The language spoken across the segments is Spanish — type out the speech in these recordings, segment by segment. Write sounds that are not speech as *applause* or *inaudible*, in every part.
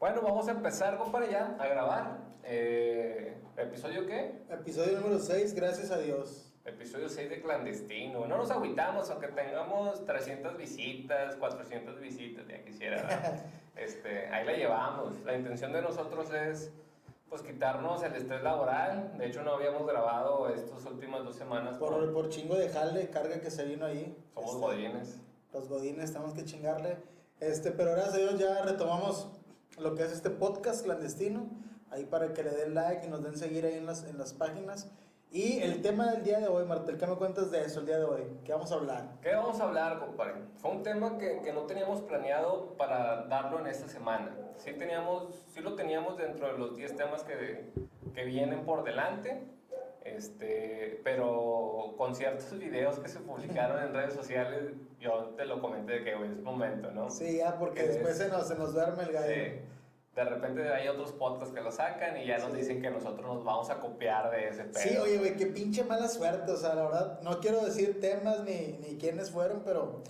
Bueno, vamos a empezar, compadre, ya a grabar. Eh, ¿Episodio qué? Episodio número 6, gracias a Dios. Episodio 6 de clandestino. No nos agüitamos, aunque tengamos 300 visitas, 400 visitas, ya quisiera. ¿verdad? *laughs* este, ahí la llevamos. La intención de nosotros es pues quitarnos el estrés laboral. De hecho, no habíamos grabado estas últimas dos semanas. Por, por chingo de jale, carga que se vino ahí. Somos Este, godines. Los godines, tenemos que chingarle. Este, pero gracias a Dios ya retomamos lo que es este podcast clandestino. Ahí para que le den like y nos den seguir ahí en las, en las páginas. Y el tema del día de hoy, Martel, ¿qué me cuentas de eso el día de hoy? ¿Qué vamos a hablar? ¿Qué vamos a hablar, compadre? Fue un tema que, que no teníamos planeado para darlo en esta semana. Sí, teníamos, sí lo teníamos dentro de los 10 temas que, que vienen por delante, este, pero con ciertos videos que se publicaron en redes sociales, yo te lo comenté de que güey, es momento, ¿no? Sí, ya, porque Que después es- se nos, se nos duerme el gallo. Sí. De repente hay otros podcasts que lo sacan y ya nos Sí. dicen que nosotros nos vamos a copiar de ese pedo. Sí, oye, güey, qué pinche mala suerte. O sea, la verdad, no quiero decir temas ni, ni quiénes fueron, pero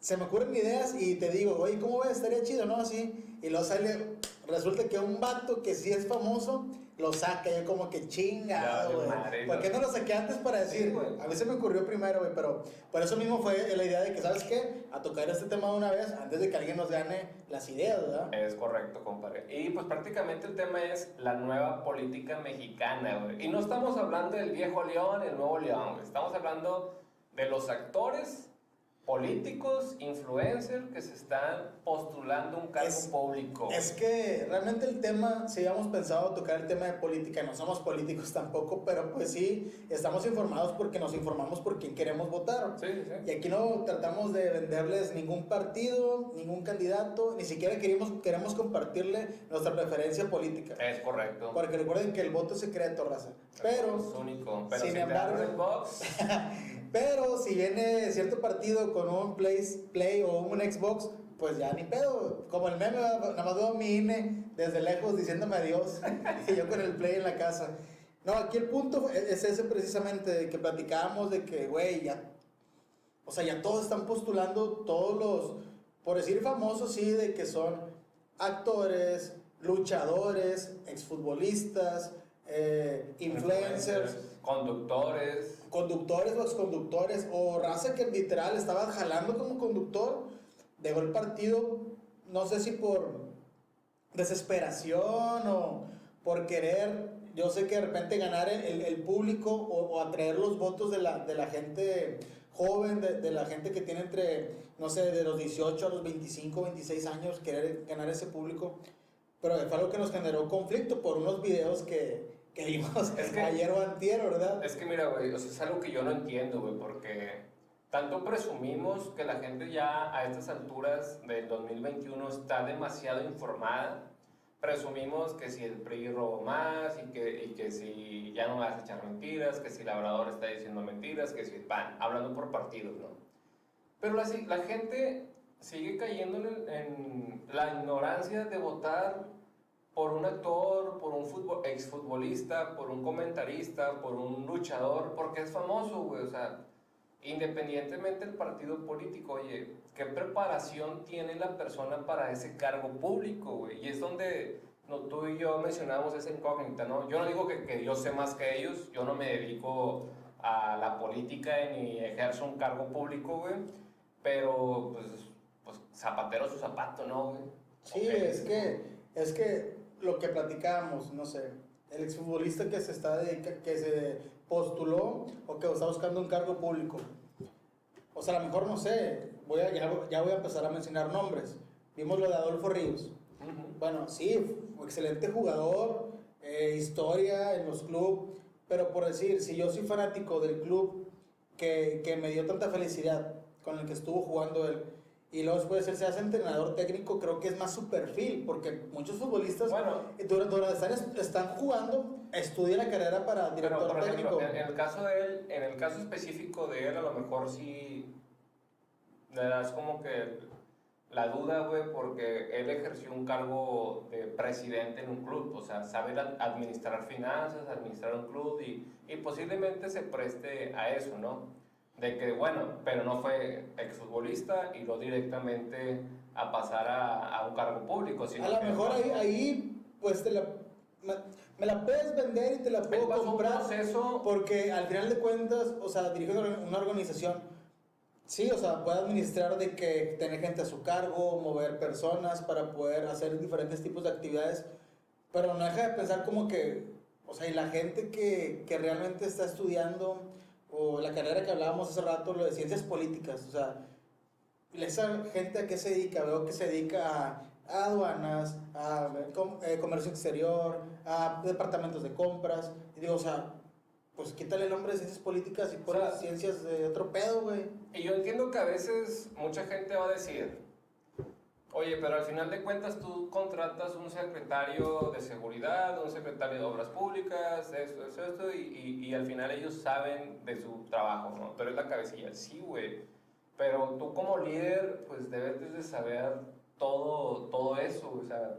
se me ocurren ideas y te digo, oye, ¿cómo ves? Estaría chido, ¿no? Así. Y luego sale, resulta que un vato que sí es famoso lo saca. Yo como que valió güey. ¿Por qué no lo saqué antes para decir? Sí, güey. a mí se me ocurrió primero, güey, pero por eso mismo fue la idea de que, ¿sabes qué? A tocar este tema una vez antes de que alguien nos gane las ideas, ¿verdad? Es correcto, compadre. Y pues prácticamente el tema es la nueva política mexicana, güey. Y no estamos hablando del viejo León, el nuevo León, güey. Estamos hablando de los actores, políticos, influencers que se están postulando un cargo Es- público. Es que realmente el tema, si habíamos pensado tocar el tema de política, no somos políticos *laughs* tampoco, pero pues sí, estamos informados porque nos informamos por quién queremos votar. Sí, sí, Y aquí no tratamos de venderles ningún partido, ningún candidato, ni siquiera queremos, queremos compartirle nuestra preferencia política. Es correcto. Porque recuerden que el voto es secreto, raza. Pero, Es único. Pero sin si te embargo- el box, *laughs* pero si viene cierto partido con un Play, Play o un Xbox, pues ya ni pedo. Como el meme, nada más veo mi INE desde lejos diciéndome adiós. *laughs* y yo con el Play en la casa. No, aquí el punto es ese precisamente, de que platicábamos de que, güey, ya. O sea, ya todos están postulando, todos los, por decir famosos, sí, de que son actores, luchadores, exfutbolistas, eh, influencers conductores. conductores o exconductores o raza que literal estaba jalando como conductor, dejó el partido, no sé si por desesperación o por querer, yo sé que de repente ganar el, el- el público o, o atraer los votos de la, de la gente joven, de, de la gente que tiene entre, no sé, de los 18 a los 25, 26 años, querer ganar ese público. Pero fue algo que nos generó conflicto por unos videos que, que vimos Es que- ayer o antier, ¿verdad? Es que mira, güey, o sea, es algo que yo no entiendo, güey, porque tanto presumimos que la gente ya a estas alturas del 2021 está demasiado informada. Presumimos que si el PRI robó más y que, y que si ya no vas a echar mentiras, que si Labrador está diciendo mentiras, que si van hablando por partidos, ¿no? Pero la, la gente sigue cayendo en, en la ignorancia de votar por un actor, por un fútbol, exfutbolista, por un comentarista, por un luchador, porque es famoso, güey. O sea, independientemente del partido político, oye, ¿qué preparación tiene la persona para ese cargo público, güey? Y es donde no, tú y yo mencionamos esa incógnita, ¿no? Yo no digo que, que yo sé más que ellos, yo no me dedico a la política ni ejerzo un cargo público, güey. Pero, pues, pues zapatero su zapato, ¿no, güey? Sí, Ok. es que, es que lo que platicábamos, no sé, el exfutbolista que se está dedica- que se postuló o que está buscando un cargo público. O sea, a lo mejor no sé, voy a, ya, ya voy a empezar a mencionar nombres. Vimos lo de Adolfo Ríos. Bueno, sí, excelente jugador, eh, historia en los clubes, pero por decir, si yo soy fanático del club que, que me dio tanta felicidad con el que estuvo jugando él, y luego después él se hace entrenador técnico, creo que es más su perfil, porque muchos futbolistas Bueno. durante, están, están jugando, estudian la carrera para Pero, director por ejemplo, técnico. en, el caso de él, en el caso específico de él, a lo mejor sí le das como que la duda, güey, porque él ejerció un cargo de presidente en un club, o sea, saber ad- administrar finanzas, administrar un club y, y posiblemente se preste a eso, ¿no? De que, bueno, pero no fue exfutbolista y lo directamente a pasar a, a un cargo público. Sino A lo mejor ahí, ahí pues te la, me, me la puedes vender y te la puedo comprar. proceso Porque al final de cuentas, o sea, dirige una una organización, sí, o sea, puede administrar de que tener gente a su cargo, mover personas para poder hacer diferentes tipos de actividades, pero no deja de pensar como que, o sea, y la gente que, que realmente está estudiando, o la carrera que hablábamos hace rato, lo de ciencias políticas, o sea, esa gente a qué se dedica, veo que se dedica a, aduanas, a eh, comercio exterior, a departamentos de compras, y digo, o sea, pues quítale el nombre de ciencias políticas y pon O sea, ciencias de otro pedo, güey. Y yo entiendo que a veces mucha gente va a decir, oye, pero al final de cuentas tú contratas un secretario de seguridad, un secretario de obras públicas, esto, esto, esto, y, y, y al final ellos saben de su trabajo, ¿no? Tú eres la cabecilla, sí, güey. Pero tú como líder, pues debes de saber todo, todo eso, o sea,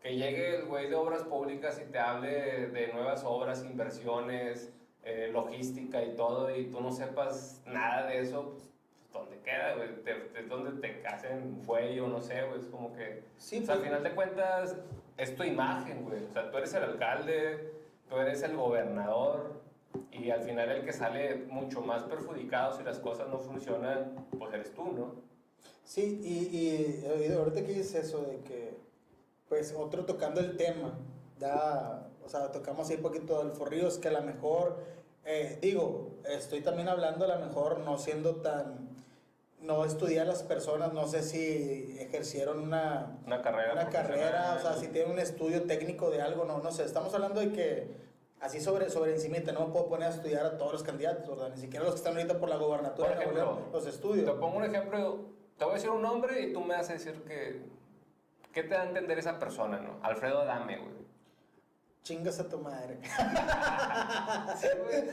que llegue el güey de obras públicas y te hable de nuevas obras, inversiones, eh, logística y todo, y tú no sepas nada de eso, pues, ¿dónde queda, güey? Es donde te hacen fuego, no sé, güey, es como que... Sí, o sea, al pues, final de cuentas, es tu imagen, güey. O sea, tú eres el alcalde, tú eres el gobernador, y al final el que sale mucho más perjudicado si las cosas no funcionan, pues eres tú, ¿no? Sí, y, y, ahorita que dices eso de que, pues, otro tocando el tema, da, o sea, tocamos ahí un poquito del forríos, que a lo mejor, eh, digo, estoy también hablando a lo mejor no siendo tan, no estudiar las personas, no sé si ejercieron una, Una carrera. una carrera, o sea, si tienen un estudio técnico de algo, no, no sé, estamos hablando de que así sobre, sobre encimita, no me puedo poner a estudiar a todos los candidatos, ¿verdad? Ni siquiera los que están ahorita por la gobernatura Por de Nuevo ejemplo, León, los estudios. Te pongo un ejemplo, te voy a decir un nombre y tú me vas a decir que... ¿Qué te da a entender esa persona, no? Alfredo Adame, güey. Chingas a tu madre. Sí, güey.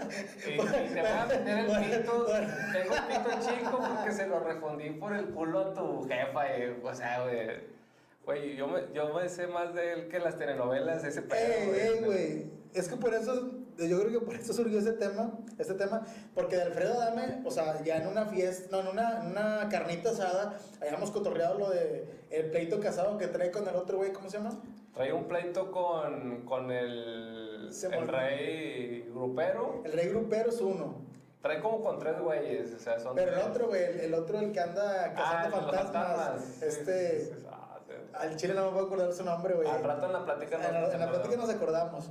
Y, *laughs* y te voy a meter el pito. Tengo el pito chico porque se lo refundí por el culo a tu jefa. Y, o sea, güey. Güey, yo me, yo me sé más de él que las telenovelas, ese pedo. Ey, ey, güey. Es que por eso, yo creo que por eso surgió ese tema, este tema, porque de Alfredo Adame, o sea, ya en una fiesta, no, en una, en una carnita asada, habíamos cotorreado lo de el pleito casado que trae con el otro güey, ¿cómo se llama? Trae un pleito con, con el, el rey grupero. El rey grupero es uno, Trae como con tres güeyes. O sea, son pero el tres. otro, güey, el, el otro, el que anda Ah, cazando el los fantasmas, Sí, este, sí, sí, sí. Ah, sí. al chile no me puedo acordar su nombre, güey. Al rato en la plática En la, en la plática nos acordamos.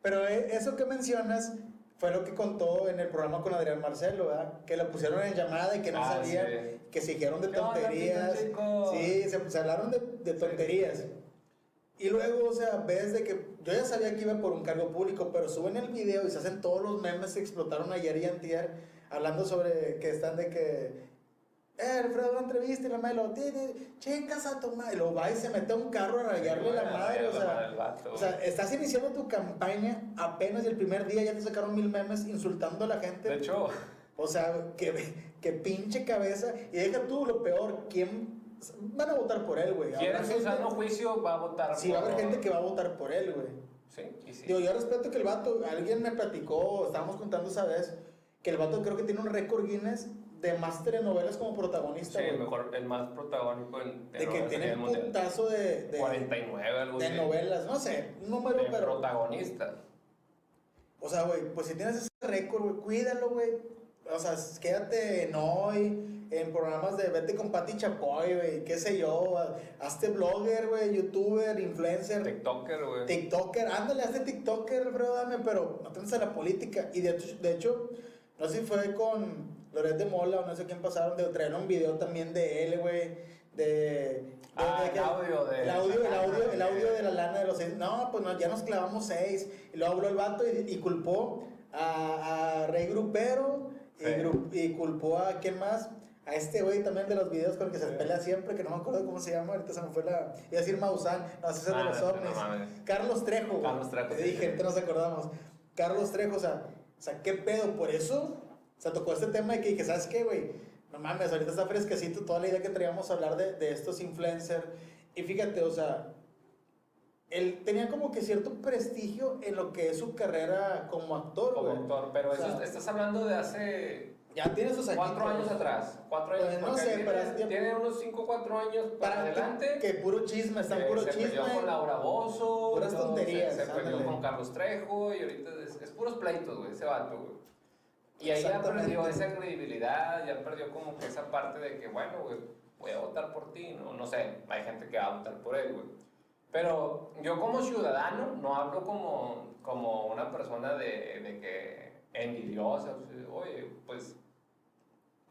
Pero eh, eso que mencionas fue lo que contó en el programa con Adrián Marcelo, ¿verdad? Que lo pusieron en llamada y que no Ah, sabían, sí. que se dijeron de ¿Qué onda, tonterías. chico? Sí, se, se hablaron de, de tonterías. Y luego, o sea, ves de que yo ya sabía que iba por un cargo público, pero suben el video y se hacen todos los memes que explotaron ayer y antier, hablando sobre que están de que, eh, Alfredo, entrevista y la madre lo, "Ti, ti, chingas a tu madre", y luego va y se mete a un carro a rayarle la madre, o sea, o sea, estás iniciando tu campaña apenas el primer día ya te sacaron mil memes insultando a la gente. de hecho, O sea, que, que pinche cabeza. Y deja tú lo peor, ¿quién van a votar por él, güey? quien Habrá en su sano juicio va a votar Sí, va a haber por- gente que va a votar por él, güey. Sí, y sí. Digo, yo respeto que el vato, alguien me platicó, estábamos contando esa vez, que el vato creo que tiene un récord Guinness de más telenovelas como protagonista, Sí, güey. mejor, el más protagónico en de que tiene un putazo de, de, 49, algo de así. novelas, no sé, un número, De pero... protagonista. O sea, güey, pues si tienes ese récord, güey, cuídalo, güey. O sea, quédate en hoy, en programas de vete con Pati Chapoy, güey, qué sé yo. Hazte blogger, güey, youtuber, influencer, TikToker, güey. TikToker. Ándale, hazte TikToker, Alfredo, dame, pero no te metas a la política. Y de hecho, de hecho, no sé si fue con Loret de Mola o no sé quién pasaron, de traer un video también de él, güey. De, Ah, de el audio de- el audio, el audio, el audio de la lana de los seis. No, pues no, ya nos clavamos seis. Y luego habló el vato y, y culpó a, a Rey Grupero y, Sí. y culpó a quién más. A este güey también de los videos con el que se pelea siempre, que no me acuerdo cómo se llama, ahorita se me fue la. Iba a decir Maussan, no, ese es el de Ah, los ovnis. Carlos Trejo. Carlos Trejo, Te dije, ahorita nos acordamos. Carlos Trejo, o sea, o sea, ¿qué pedo? Por eso, o sea, tocó este tema de que dije, ¿sabes qué, güey? No mames, ahorita está fresquecito toda la idea que traíamos a hablar de, de estos influencers. Y fíjate, o sea, él tenía como que cierto prestigio en lo que es su carrera como actor, Como güey. actor, pero O eso sea, estás hablando de hace Ya tiene sus cuatro añitos. años atrás. Cuatro años. Pues, no sé, tiene, pero hace tiempo. tiene unos cinco, cuatro años para, Para adelante. Que, que puro chisme, está eh, puro se chisme. peleó con Laura Bozo. Puras tonterías, Se, se peleó con Carlos Trejo y ahorita es, es puros pleitos, güey, ese vato, güey. Y ahí ya perdió esa credibilidad, ya perdió como que esa parte de que, bueno, güey, voy a votar por ti, no, no sé, hay gente que va a votar por él, güey. Pero yo como ciudadano no hablo como, como una persona de, de que envidiosa, oye, pues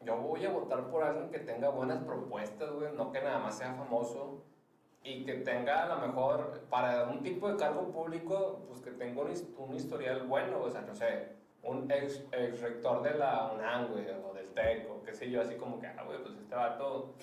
yo voy a votar por alguien que tenga buenas propuestas, güey, no que nada más sea famoso y que tenga a lo mejor para un tipo de cargo público, pues que tenga un, un historial bueno, o sea, no sé, un ex, ex rector de la UNAM, güey, o del TEC, o qué sé yo, así como que, ah, güey, pues este vato,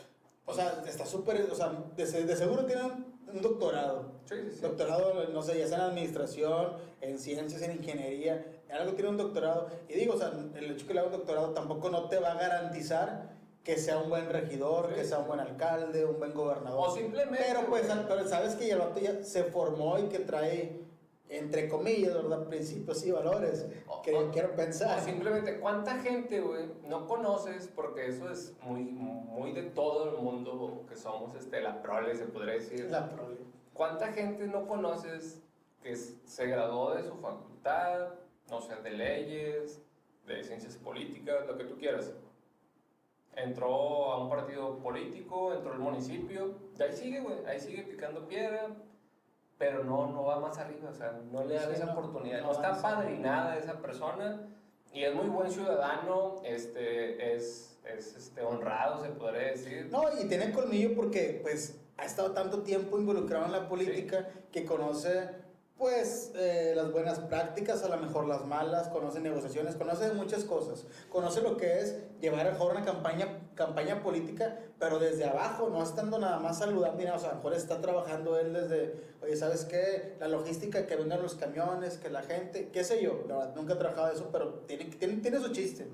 O sea, está súper, o sea, de, de seguro tiene un, un doctorado. sí, sí, sí. Doctorado, no sé, ya sea en administración, en ciencias, en ingeniería, en algo tiene un doctorado. Y digo, o sea, el hecho que le haga un doctorado tampoco no te va a garantizar que sea un buen regidor, Sí. que sea un buen alcalde, un buen gobernador. O simplemente, Pero pues, pero sabes que el vato ya se formó y que trae, entre comillas, ¿verdad? Principios y valores O- que o- quiero pensar. O simplemente, ¿cuánta gente, güey, no conoces? Porque eso es muy, muy de todo el mundo que somos, este, la prole, se podría decir. La prole. ¿Cuánta gente no conoces que se graduó de su facultad, no sé, de leyes, de ciencias políticas, lo que tú quieras? Entró a un partido político, entró al municipio, y ahí sigue, güey, ahí sigue picando piedra, pero no, no va más arriba, o sea, no le dan Sí, esa no, oportunidad, no no, está padrinada esa persona, y es muy buen ciudadano, este, es, es este, honrado, se podría decir. No, y tiene colmillo porque pues ha estado tanto tiempo involucrado en la política que conoce pues eh, las buenas prácticas, a lo mejor las malas, conoce negociaciones, conoce muchas cosas. Conoce lo que es llevar a mejor una campaña, campaña política, pero desde abajo, no estando nada más saludando, o sea, a lo mejor está trabajando él desde, oye, ¿sabes qué? La logística, que vengan los camiones, que la gente, qué sé yo, la verdad, nunca he trabajado eso, pero tiene, tiene, tiene su chiste.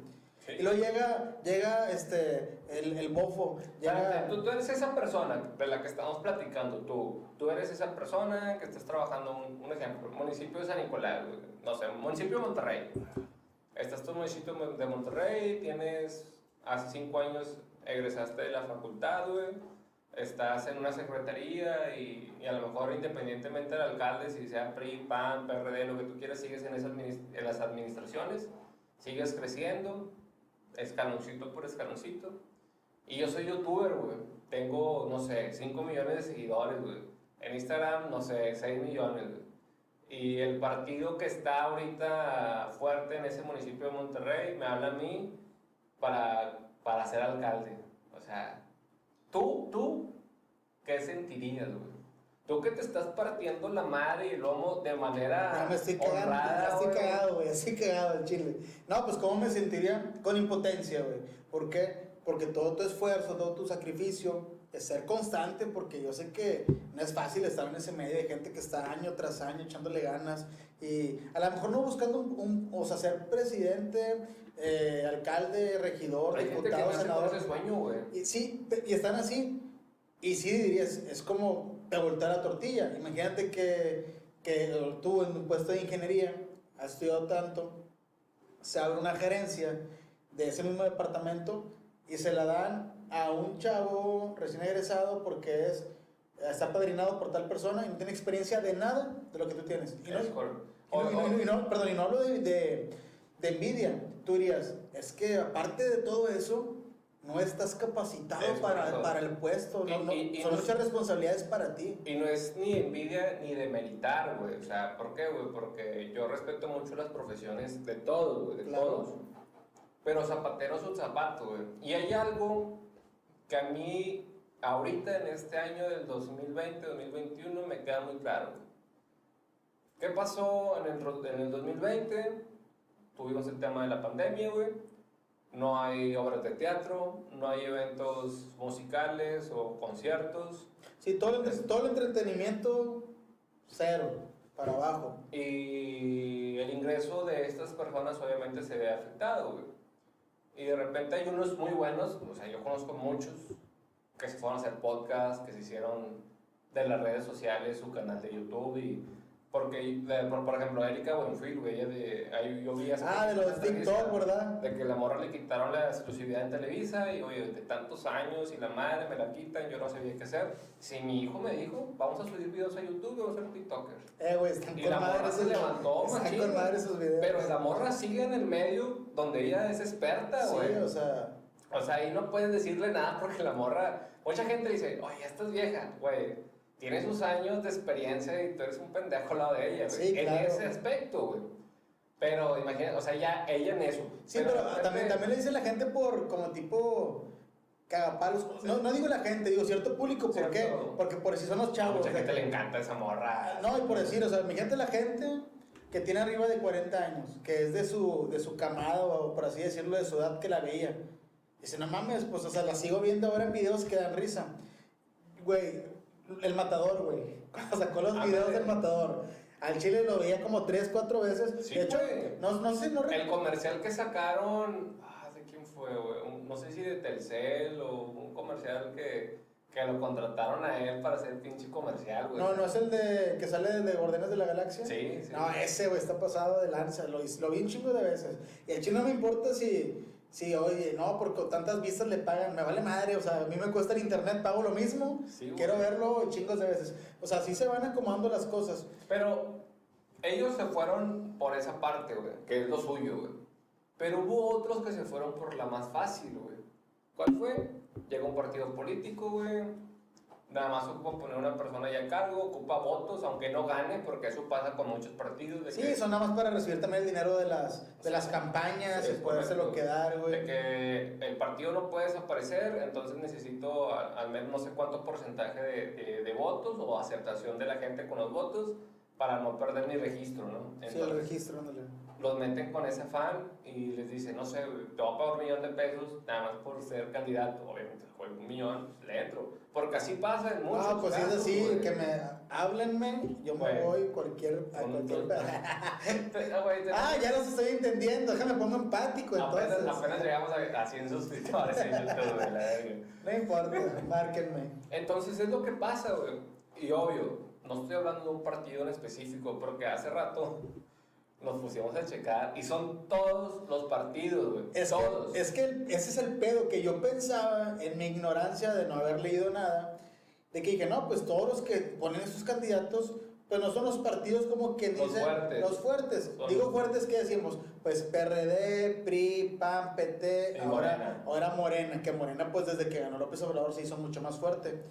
Sí. Y luego llega, llega este, el, el bofo, llega... Tú, tú eres esa persona de la que estamos platicando, tú. Tú eres esa persona que estás trabajando, un, un ejemplo, municipio de San Nicolás, no sé, municipio de Monterrey. Estás tú en municipio de Monterrey, tienes, hace cinco años egresaste de la facultad, güey, estás en una secretaría y, y a lo mejor independientemente del alcalde, si sea PRI, PAN, PRD, lo que tú quieras, sigues en, esas en las administraciones, sigues creciendo, escaloncito por escaloncito. Y yo soy youtuber, güey. Tengo, no sé, 5 millones de seguidores, güey. En Instagram, no sé, 6 millones, güey. Y el partido que está ahorita fuerte en ese municipio de Monterrey me habla a mí para, para ser alcalde. O sea, tú, tú, ¿qué sentirías, güey? Tú que te estás partiendo la madre y el lomo de manera Ya me estoy cagando, honrada, ya estoy cagado, güey, estoy cagado al chile. No, pues cómo me sentiría con impotencia, güey. ¿Por qué? Porque todo tu esfuerzo, todo tu sacrificio es ser constante, porque yo sé que no es fácil estar en ese medio de gente que está año tras año echándole ganas y a lo mejor no buscando un, un- o sea, ser presidente, eh, alcalde, regidor, Hay gente que diputado, nace con senador. ese sueño, güey. Y sí, y están así. Y sí dirías, es como te voltea la tortilla. Imagínate que, que tú en un puesto de ingeniería has estudiado tanto, se abre una gerencia de ese mismo departamento y se la dan a un chavo recién egresado porque es está padrinado por tal persona y no tiene experiencia de nada de lo que tú tienes. Y no, perdón, y no hablo de, de, de envidia. Tú dirías, es que aparte de todo eso, no estás capacitado Es para, para el puesto. No, Y- no, y- y son no- muchas responsabilidades para ti. Y no es ni envidia ni de meritar, güey. O sea, ¿por qué, güey? Porque yo respeto mucho las profesiones de todos, güey, de Claro. todos. Pero zapatero es un zapato, güey. Y hay algo que a mí, ahorita en este año del 2020, 2021, me queda muy claro. ¿Qué pasó en el, en el 2020? Tuvimos el tema de la pandemia, güey. No hay obras de teatro, no hay eventos musicales o conciertos. Sí, todo el, todo el entretenimiento, cero, para abajo. Y el ingreso de estas personas obviamente se ve afectado, güey. Y de repente hay unos muy buenos, o sea, yo conozco muchos que se fueron a hacer podcasts, que se hicieron de las redes sociales, su canal de YouTube y porque, por, por, ejemplo, Erika Buenfil, güey, ella de, ahí yo vi Ah, de los TikTok, ¿verdad? De que la morra le quitaron la exclusividad en Televisa y, oye, de tantos años y la madre me la quitan, yo no sabía qué hacer. Si mi hijo me dijo, vamos a subir videos a YouTube, vamos a ser TikTokers. Eh, güey, están y con la morra se levantó, están con madre esos videos. Pero la morra sigue en el medio donde ella es experta, güey. Sí, o sea... O sea, ahí no puedes decirle nada porque la morra... Mucha gente dice, oye, esta es vieja, güey tiene sus años de experiencia y tú eres un pendejo al lado de ella, güey. En ese aspecto, güey. Pero imagínate, o sea, ya ella en eso. Sí, pero, también, también le dice la gente por como tipo cagapalos. No, no digo la gente, digo cierto público. ¿Por qué? Porque por si son los chavos. A mucha gente le encanta esa morra. No, y por decir, o sea, mi gente, la gente que tiene arriba de 40 años, que es de su, de su camada, o por así decirlo, de su edad que la veía. Dice, no mames, pues, o sea, la sigo viendo ahora en videos que dan risa. Güey, el matador, güey. Cuando sacó los ah, videos del matador. Al chile lo veía como tres, cuatro veces. de hecho, no, no sé, no El comercial que sacaron. Ah, ¿de quién fue, güey? No sé si de Telcel o un comercial que, que lo contrataron a él para hacer pinche comercial, güey. No, no es el de que sale de Guardianes de la Galaxia. Sí, sí. No, ese, güey, está pasado de lanza. Lo, lo vi un chingo de veces. Y al chile no me importa si Sí, oye, no, porque tantas vistas le pagan, me vale madre, o sea, a mí me cuesta el internet, pago lo mismo, quiero verlo chingos de veces. O sea, así se van acomodando las cosas. Pero ellos se fueron por esa parte, güey, que es lo suyo, güey. Pero hubo otros que se fueron por la más fácil, güey. ¿Cuál fue? Llegó un partido político, güey nada más ocupa poner una persona ya a cargo, ocupa votos, aunque no gane, porque eso pasa con muchos partidos. De sí, son nada más para recibir también el dinero de las, de las campañas y podérselo quedar, güey. De que el partido no puede desaparecer, entonces necesito al, menos no sé cuánto porcentaje de, de, votos o aceptación de la gente con los votos para no perder mi registro, ¿no? sí, el registro, ándale los meten con ese fan y les dicen, no sé, te voy a pagar un millón de pesos nada más por ser candidato. Obviamente, juego un millón, le entro. Porque así pasa en muchos Ah, pues es así, que me háblenme, yo me voy cualquier, a cualquier... *laughs* *laughs* ah, ya los estoy entendiendo, déjame pongo empático entonces. Apenas, apenas llegamos a, a 100 suscriptores en YouTube, No importa, márquenme. Entonces es lo que pasa, güey. Y obvio, no estoy hablando de un partido en específico, porque hace rato nos pusimos a checar y son todos los partidos, güey. Es todos. Que, es que ese es el pedo que yo pensaba en mi ignorancia de no haber leído nada, de que dije, no, pues todos los que ponen esos candidatos, pues no son los partidos como que dicen los fuertes. Los fuertes. Digo fuertes, ¿qué decimos? Pues PRD, PRI, PAN, PT, ahora Morena. ahora Morena, que Morena pues desde que ganó López Obrador se hizo mucho más fuerte.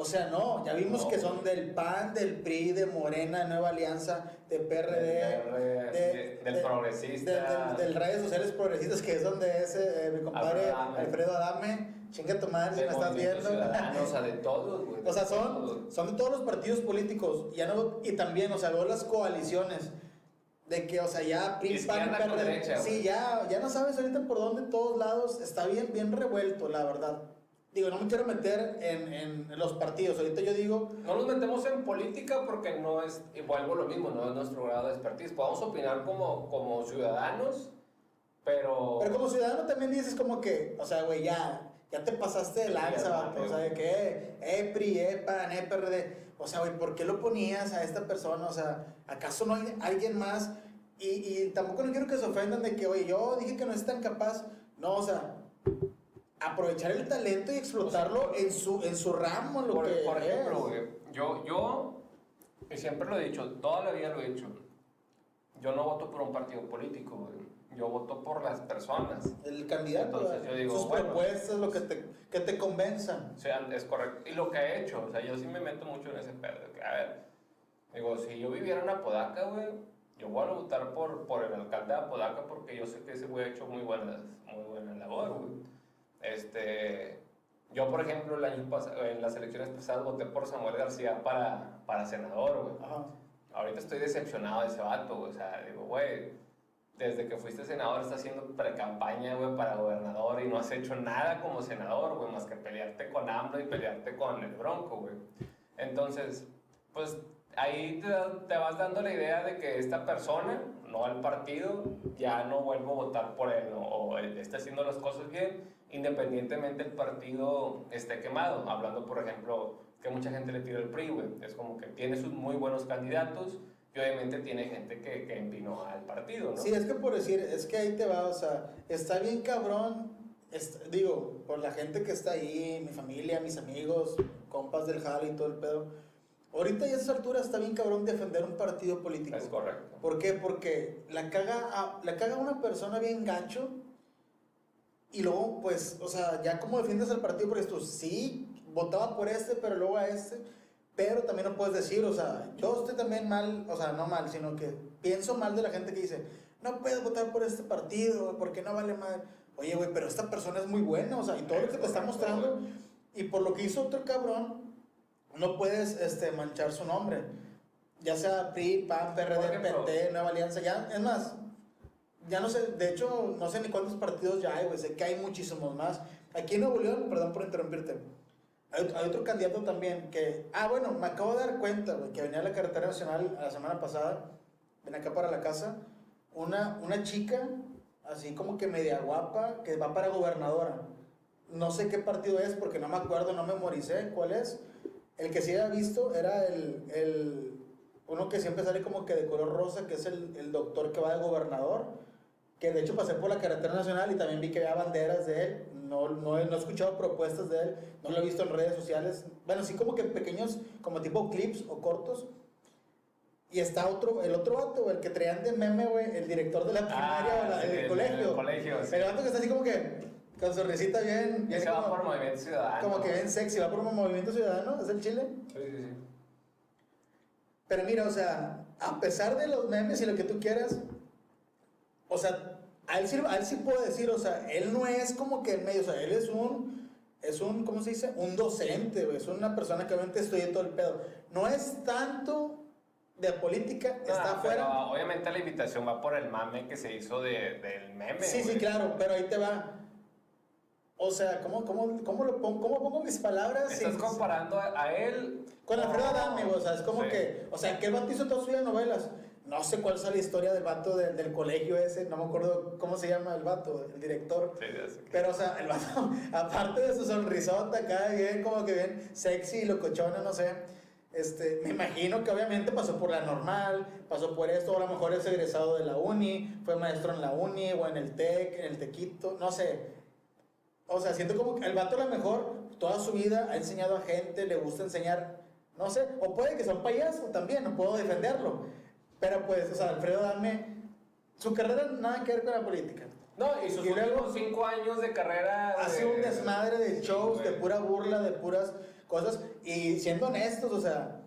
O sea, no, ya vimos que son del PAN, del PRI, de Morena, Nueva Alianza, de PRD, del progresista. del, redes sociales progresistas, que es donde es eh, mi compadre Alfredo Adame. Chinga tu madre si me estás viendo. o sea, de *laughs* todos, güey. O sea, son, son de todos los partidos políticos. Ya no, y también, o sea, veo las coaliciones. De que, o sea, ya PRI, PAN, PRD. Sí, ya, ya no sabes ahorita por dónde, todos lados. Está bien, bien revuelto, la verdad. Digo, no me quiero meter en, en, los partidos. Ahorita yo digo. No nos metemos en política porque no es. Y vuelvo lo mismo, no es nuestro grado de expertise. Podemos opinar como, como ciudadanos, pero. Pero como ciudadano también dices, como que. O sea, güey, ya. Ya te pasaste de lanza, O sea, de que. EPRI, EPAN, EPRD. O sea, güey, ¿por qué lo ponías a esta persona? O sea, ¿acaso no hay alguien más? Y, y tampoco no quiero que se ofendan de que, oye, yo dije que no es tan capaz. No, o sea aprovechar el talento y explotarlo en su, en su ramo. Lo por, que por ejemplo, yo, yo, y siempre lo he dicho, toda la vida lo he dicho, yo no voto por un partido político, yo voto por las personas. El candidato, Entonces, yo digo, sus propuestas, lo que te, que te convenzan. O sea, es correcto. Y lo que he hecho, o sea, yo sí me meto mucho en ese pedo. A ver, digo, si yo viviera en Apodaca, güey, yo voy a votar por, por el alcalde de Apodaca porque yo sé que ese güey ha hecho muy buenas, muy buena labor, güey. Este, yo, por ejemplo, el año pasado, en las elecciones pasadas voté por Samuel García para, para senador, güey. Ahorita estoy decepcionado de ese vato, güey. O sea, digo, güey, desde que fuiste senador estás haciendo pre-campaña, güey, para gobernador y no has hecho nada como senador, güey, más que pelearte con AMLO y pelearte con el Bronco, güey. Entonces, pues ahí te, te, vas dando la idea de que esta persona, no el partido, ya no vuelvo a votar por él, o él está haciendo las cosas bien independientemente el partido esté quemado. Hablando, por ejemplo, que mucha gente le tira el PRI, güey. Es como que tiene sus muy buenos candidatos y obviamente tiene gente que, que empinó al partido, ¿no? Sí, es que por decir, es que ahí te va, o sea, está bien cabrón, digo, por la gente que está ahí, mi familia, mis amigos, compas del jale y todo el pedo. Ahorita ya a esa altura está bien cabrón defender un partido político. Es correcto. ¿Por qué? Porque la caga, a, la caga una persona bien gacho y luego, pues, o sea, ya como defiendes al partido, porque tú sí, votaba por este, pero luego a este, pero también no puedes decir, o sea, yo estoy también mal, o sea, no mal, sino que pienso mal de la gente que dice, no puedes votar por este partido, porque no vale mal. Oye, güey, pero esta persona es muy buena, o sea, y todo lo que te está mostrando, y por lo que hizo otro cabrón, no puedes este, manchar su nombre. Ya sea PRI, PAN, PRD. PT, Nueva Alianza, ya, es más, ya no sé, de hecho, no sé ni cuántos partidos ya hay, güey, sé que hay muchísimos más. Aquí en Nuevo León, perdón por interrumpirte, hay, hay otro candidato también que, ah, bueno, me acabo de dar cuenta, güey, que venía a la carretera nacional la semana pasada, ven acá para la casa, una, una chica, así como que media guapa, que va para gobernadora. No sé qué partido es porque no me acuerdo, no memoricé cuál es. El que sí había visto era el, el uno que siempre sale como que de color rosa, que es el, el doctor que va de gobernador. Que de hecho pasé por la carretera nacional y también vi que había banderas de él. No, no, he- no he escuchado propuestas de él, no lo he visto en redes sociales. Bueno, sí como que pequeños, como tipo clips o cortos. Y está otro, el otro vato, el que traían de meme, güey, el director de la primaria o la- Ah, sí, del del- colegio. del colegio, sí. El vato que está así como que, con su risita bien, bien Ese va como, por Movimiento Ciudadano. como que bien sexy, va por movimiento ciudadano, es el Chile. Sí, sí, sí. Pero mira, o sea, a pesar de los memes y lo que tú quieras, o sea, a él, sí, a él sí puedo decir, o sea, él no es como que en medio, o sea, él es un, es un, ¿cómo se dice? Un docente, es una persona que obviamente estudia todo el pedo. No es tanto de política, está Ah, afuera. Pero obviamente la invitación va por el mame que se hizo de, del meme. Sí, sí, claro, pero ahí te va. O sea, ¿cómo, cómo, cómo, lo pongo, cómo pongo mis palabras? Estás sin- comparando a, a él Con Alfredo Adame, o sea, es como Sí. que, o sea, que el vato hizo toda su vida novelas. No sé cuál es la historia del vato del, del colegio ese, no me acuerdo cómo se llama el vato, el director. Sí, que- Pero, o sea, el vato, *laughs* aparte de su sonrisota acá, bien, como que bien sexy y locochona, no sé. Este, me imagino que obviamente pasó por la normal, pasó por esto, o a lo mejor es egresado de la uni, fue maestro en la uni, o en el TEC, en el Tequito, no sé. O sea, siento como que el vato a lo mejor toda su vida ha enseñado a gente, le gusta enseñar, no sé, o puede que sea un payaso también, no puedo defenderlo. Pero pues, o sea, Alfredo Dame, su carrera nada que ver con la política. No, y sus Y luego- cinco años de carrera. Ha de- sido un desmadre de Sí, shows, de pura burla, de puras cosas. Y siendo honestos, o sea,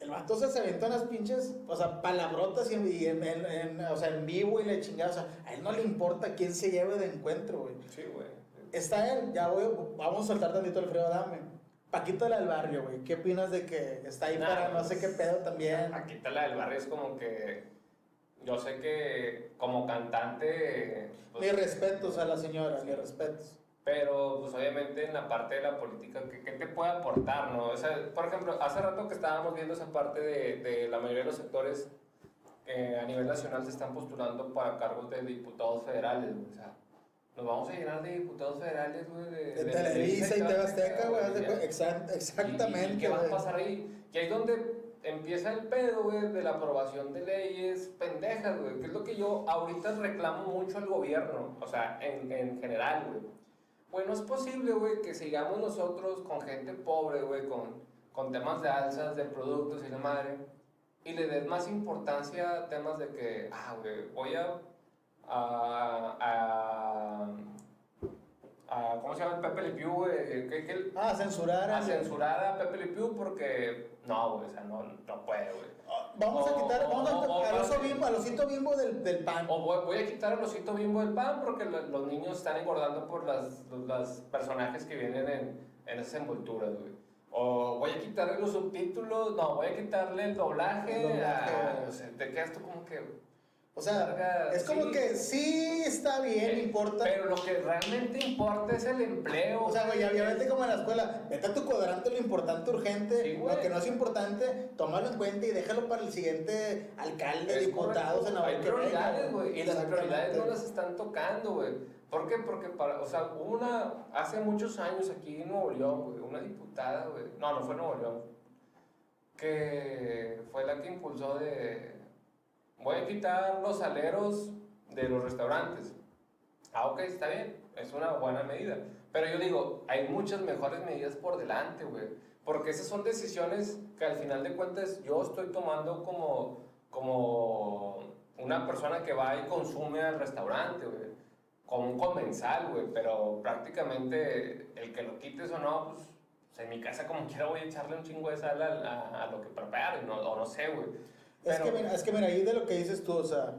el vato se aventó unas pinches, o sea, palabrotas y, y en, en- en- o sea, en vivo y le chingada. O sea, a él no le importa quién se lleve de encuentro, güey. Sí, güey. Está él, ya voy, vamos a soltar tantito Alfredo Adame. Paquito la del barrio, güey. ¿Qué opinas de que está ahí Nah, para no sé qué pedo también? Paquita la del barrio es como que. Yo sé que como cantante. pues, Mis respetos a la señora, mis respetos. Pero, pues obviamente en la parte de la política, ¿qué, qué te puede aportar, no? O sea, por ejemplo, hace rato que estábamos viendo esa parte de, de la mayoría de los sectores que a nivel nacional se están postulando para cargos de diputados federales. O sea, nos vamos a llenar de diputados federales, güey. De, De Televisa y TV Azteca, güey. de exact- ¿Y- y Exactamente, qué va a pasar ahí? Y ahí es donde empieza el pedo, güey, de la aprobación de leyes pendejas, güey. Que es lo que yo ahorita reclamo mucho al gobierno, o sea, en, en general, güey. Güey, no es posible, güey, que sigamos nosotros con gente pobre, güey, con, con temas de alzas de productos y la madre, y le des más importancia a temas de que, ah, güey, voy a, a, a, a- ¿cómo se llama el Pepe Le Pew, güey? Que, que, Ah, censurar. a al- censurar a Pepe Le Pew porque no, güey, o sea, no, no puede, güey. Vamos a O- quitar, vamos o- o- a, al oso o- bimbo, al osito bimbo del, del pan. O voy, voy a quitar el osito bimbo del pan porque lo- los niños están engordando por las, los las personajes que vienen en, en esas envolturas, güey. O voy a quitarle los subtítulos, no, voy a quitarle el doblaje. El doblaje. a- o sea, te quedas tú como que... O sea, es como sí. que sí está bien, Eh, importa. Pero lo que realmente importa es el empleo. O sea, güey, ya, vete como en la escuela, vete a tu cuadrante lo importante, urgente, Sí, lo que no es importante, tómalo en cuenta y déjalo para el siguiente alcalde, Es diputado, senador Hay prioridades, güey. Y las prioridades no las están tocando, güey. ¿Por qué? Porque para, o sea, hubo una, hace muchos años aquí en Nuevo León, güey, una diputada, güey. No, no fue en Nuevo León. Que fue la que impulsó de, voy a quitar los aleros de los restaurantes. Ah, ok, está bien, es una buena medida. Pero yo digo, hay muchas mejores medidas por delante, güey. Porque esas son decisiones que al final de cuentas yo estoy tomando como, como una persona que va y consume al restaurante, güey. Como un comensal, güey. Pero prácticamente el que lo quites o no, pues, en mi casa como quiera voy a echarle un chingo de sal a lo que preparo, no, o no sé, güey. Es Pero- que, mira, es que mira, ahí de lo que dices tú, o sea,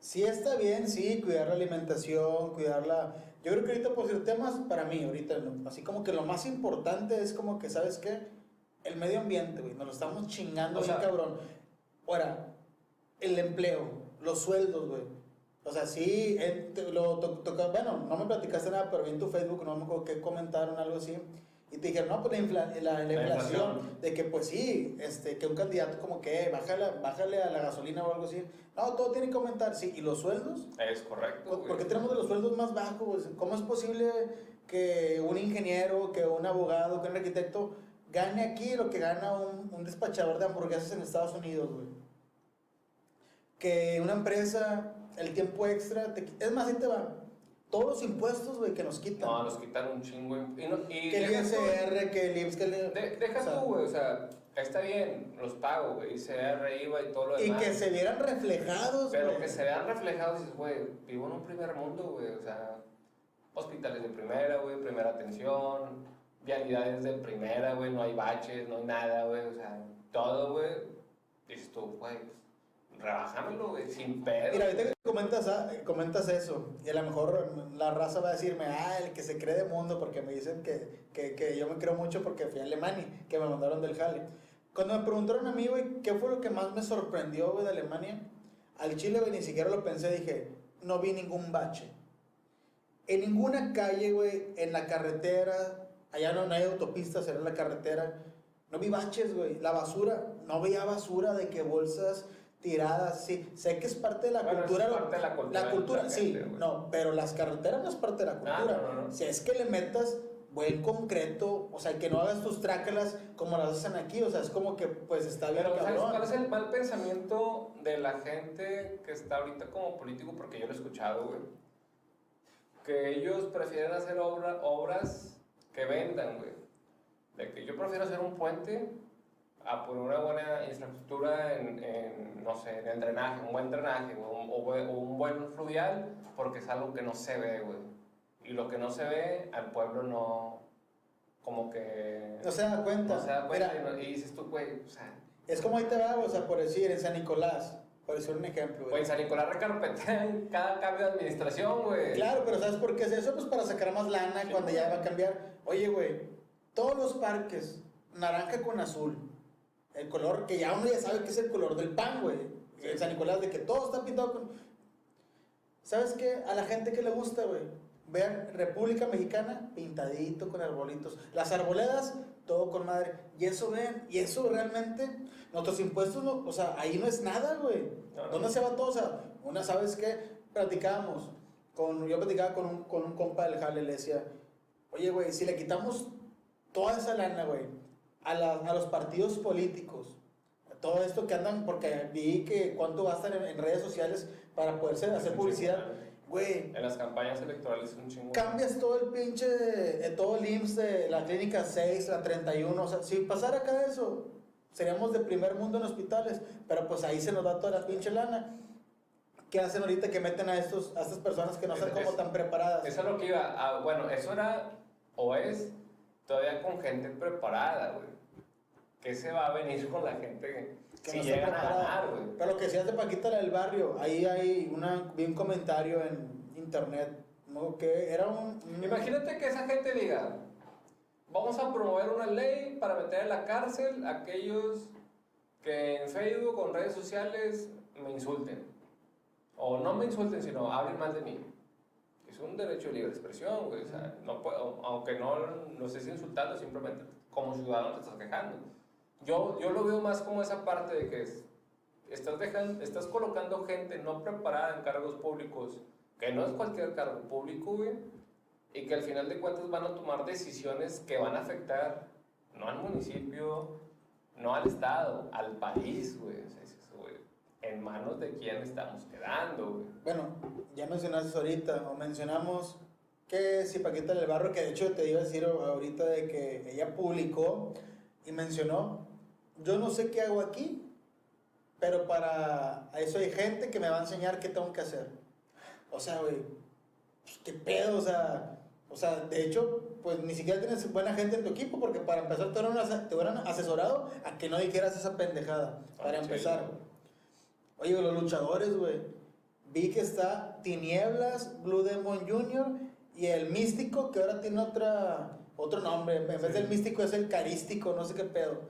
sí está bien, sí, cuidar la alimentación, cuidarla. Yo creo que ahorita, por decir temas, para mí, ahorita, así como que lo más importante es como que, ¿sabes qué? El medio ambiente, güey, nos lo estamos chingando bien sea- cabrón. Ahora, el empleo, los sueldos, güey. O sea, sí, eh, lo to- toca, bueno, no me platicaste nada, pero vi en tu Facebook, no me acuerdo qué comentaron, algo así. Y te dijeron, no, pues la, infla- la- la La inflación, inflación. de que pues sí, este, que un candidato como que, "Eh, bájale, bájale a la gasolina o algo así. No, todo tiene que aumentar, sí. ¿Y los sueldos? Es correcto, ¿Por, güey. por qué tenemos de los sueldos más bajos? ¿Cómo es posible que un ingeniero, que un abogado, que un arquitecto gane aquí lo que gana un, un despachador de hamburguesas en Estados Unidos, güey? Que una empresa, el tiempo extra, te es más, ahí te va. Todos los impuestos, güey, que nos quitan. No, nos quitan un chingo. Y, no- y que el ISR, que el IMSS, que el... de- deja o sea, tú, güey, o sea, está bien, los pago, güey, ICR, IVA y todo lo Y demás. que se vieran reflejados, Pero güey. que se vean reflejados, dices, güey, vivo en un primer mundo, güey, o sea, hospitales de primera, güey, primera atención, vialidades de primera, güey, no hay baches, no hay nada, güey, o sea, todo, güey, dices tú, güey, rebájamelo, güey, sin pedo. Mira, ahorita que comentas, ah, comentas eso, y a lo mejor la raza va a decirme, ah, el que se cree de mundo, porque me dicen que, que, que yo me creo mucho porque fui a Alemania, que me mandaron del Jale. Cuando me preguntaron a mí, güey, ¿qué fue lo que más me sorprendió, güey, de Alemania? Al Chile, güey, ni siquiera lo pensé, dije, no vi ningún bache. En ninguna calle, güey, en la carretera, allá no, no hay autopistas, era en la carretera, no vi baches, güey. La basura, no veía basura de que bolsas tiradas, sí. Sé que es parte de la Bueno, cultura. es parte de la cultura La cultura, sí. gente, güey. no, pero las carreteras no es parte de la Ah, cultura. no, no, no. Si es que le metas buen concreto, o sea, que no hagas tus trácalas como las hacen aquí, o sea, es como que, pues, está bien Pero, ¿sabes cuál es el mal pensamiento de la gente que está ahorita como político? Porque yo lo he escuchado, güey. Que ellos prefieren hacer obra, obras que vendan, güey. De que yo prefiero hacer un puente a poner una buena infraestructura en, en, no sé, en el drenaje, un buen drenaje, güey, un- o, o un buen fluvial, porque es algo que no se ve, güey. Y lo que no se ve, al pueblo no, como que... No se da cuenta. no se da cuenta Mira, y no- y dices tú, güey, o sea... es como ahí te va, o sea, por decir, en San Nicolás, por decir un ejemplo, Güey, en San Nicolás recarpetean *laughs* cada cambio de administración, güey. Claro, pero ¿sabes por qué es eso? Pues para sacar más lana Sí, cuando ya va a cambiar. Oye, güey, todos los parques, naranja con azul, el color que ya uno ya sabe que es el color del pan, güey. Sí. En San Nicolás, de que todo está pintado con... ¿Sabes qué? A la gente que le gusta, güey. Vean, República Mexicana, pintadito con arbolitos. Las arboledas, todo con madre. Y eso ven, y eso realmente, nuestros impuestos, no, o sea, ahí no es nada, güey. No, no. ¿Dónde se va todo? O sea, una, ¿sabes qué? Platicábamos, con, yo platicaba con un, con un compa del Jale, le decía, oye, güey, si le quitamos toda esa lana, güey, a, la- a los partidos políticos, a todo esto que andan, porque vi que cuánto gastan en, en redes sociales para poderse hacer publicidad, güey, En las campañas electorales es un chingo. cambias todo el pinche, eh, todo el IMSS de la clínica 6, la 31, o sea, si pasara acá eso, seríamos de primer mundo en hospitales, pero pues ahí se nos da toda la pinche lana. ¿Qué hacen ahorita que meten a, estos, a estas personas que no están Es- como es- tan preparadas? Eso es lo que iba. a- bueno, eso era o es todavía con gente preparada, güey. ¿Qué se va a venir con la gente Que si no llegan a ganar, güey? Pero lo que decías de Paquita la del barrio, ahí hay una, vi un comentario en internet, ¿no? que era un... un- Imagínate que esa gente diga, vamos a promover una ley para meter en la cárcel a aquellos que en Facebook o en redes sociales me insulten. o no me insulten, sino hablen mal de mí. Es un derecho de libre expresión, güey. O sea, no puedo, aunque no, no estés insultando, simplemente como ciudadano te estás quejando. Yo, yo lo veo más como esa parte de que es, estás, dejando, estás colocando gente no preparada en cargos públicos, que no es cualquier cargo público, güey, y que al final de cuentas van a tomar decisiones que van a afectar no al municipio, no al Estado, al país, güey. O sea. En manos de quién estamos quedando, güey. Bueno, ya mencionaste ahorita, o mencionamos que si Paquita del Barro, que de hecho te iba a decir ahorita de que ella publicó y mencionó, yo no sé qué hago aquí, pero para eso hay gente que me va a enseñar qué tengo que hacer. O sea, güey, pues, qué pedo, o sea, o sea, de hecho, pues ni siquiera tienes buena gente en tu equipo, porque para empezar te hubieran, asesorado a que no dijeras esa pendejada, para Ah, sí. empezar. Oye, los luchadores, güey, vi que está Tinieblas, Blue Demon Jr. y el Místico, que ahora tiene otra, otro nombre, en vez Sí. del Místico es el Carístico, no sé qué pedo.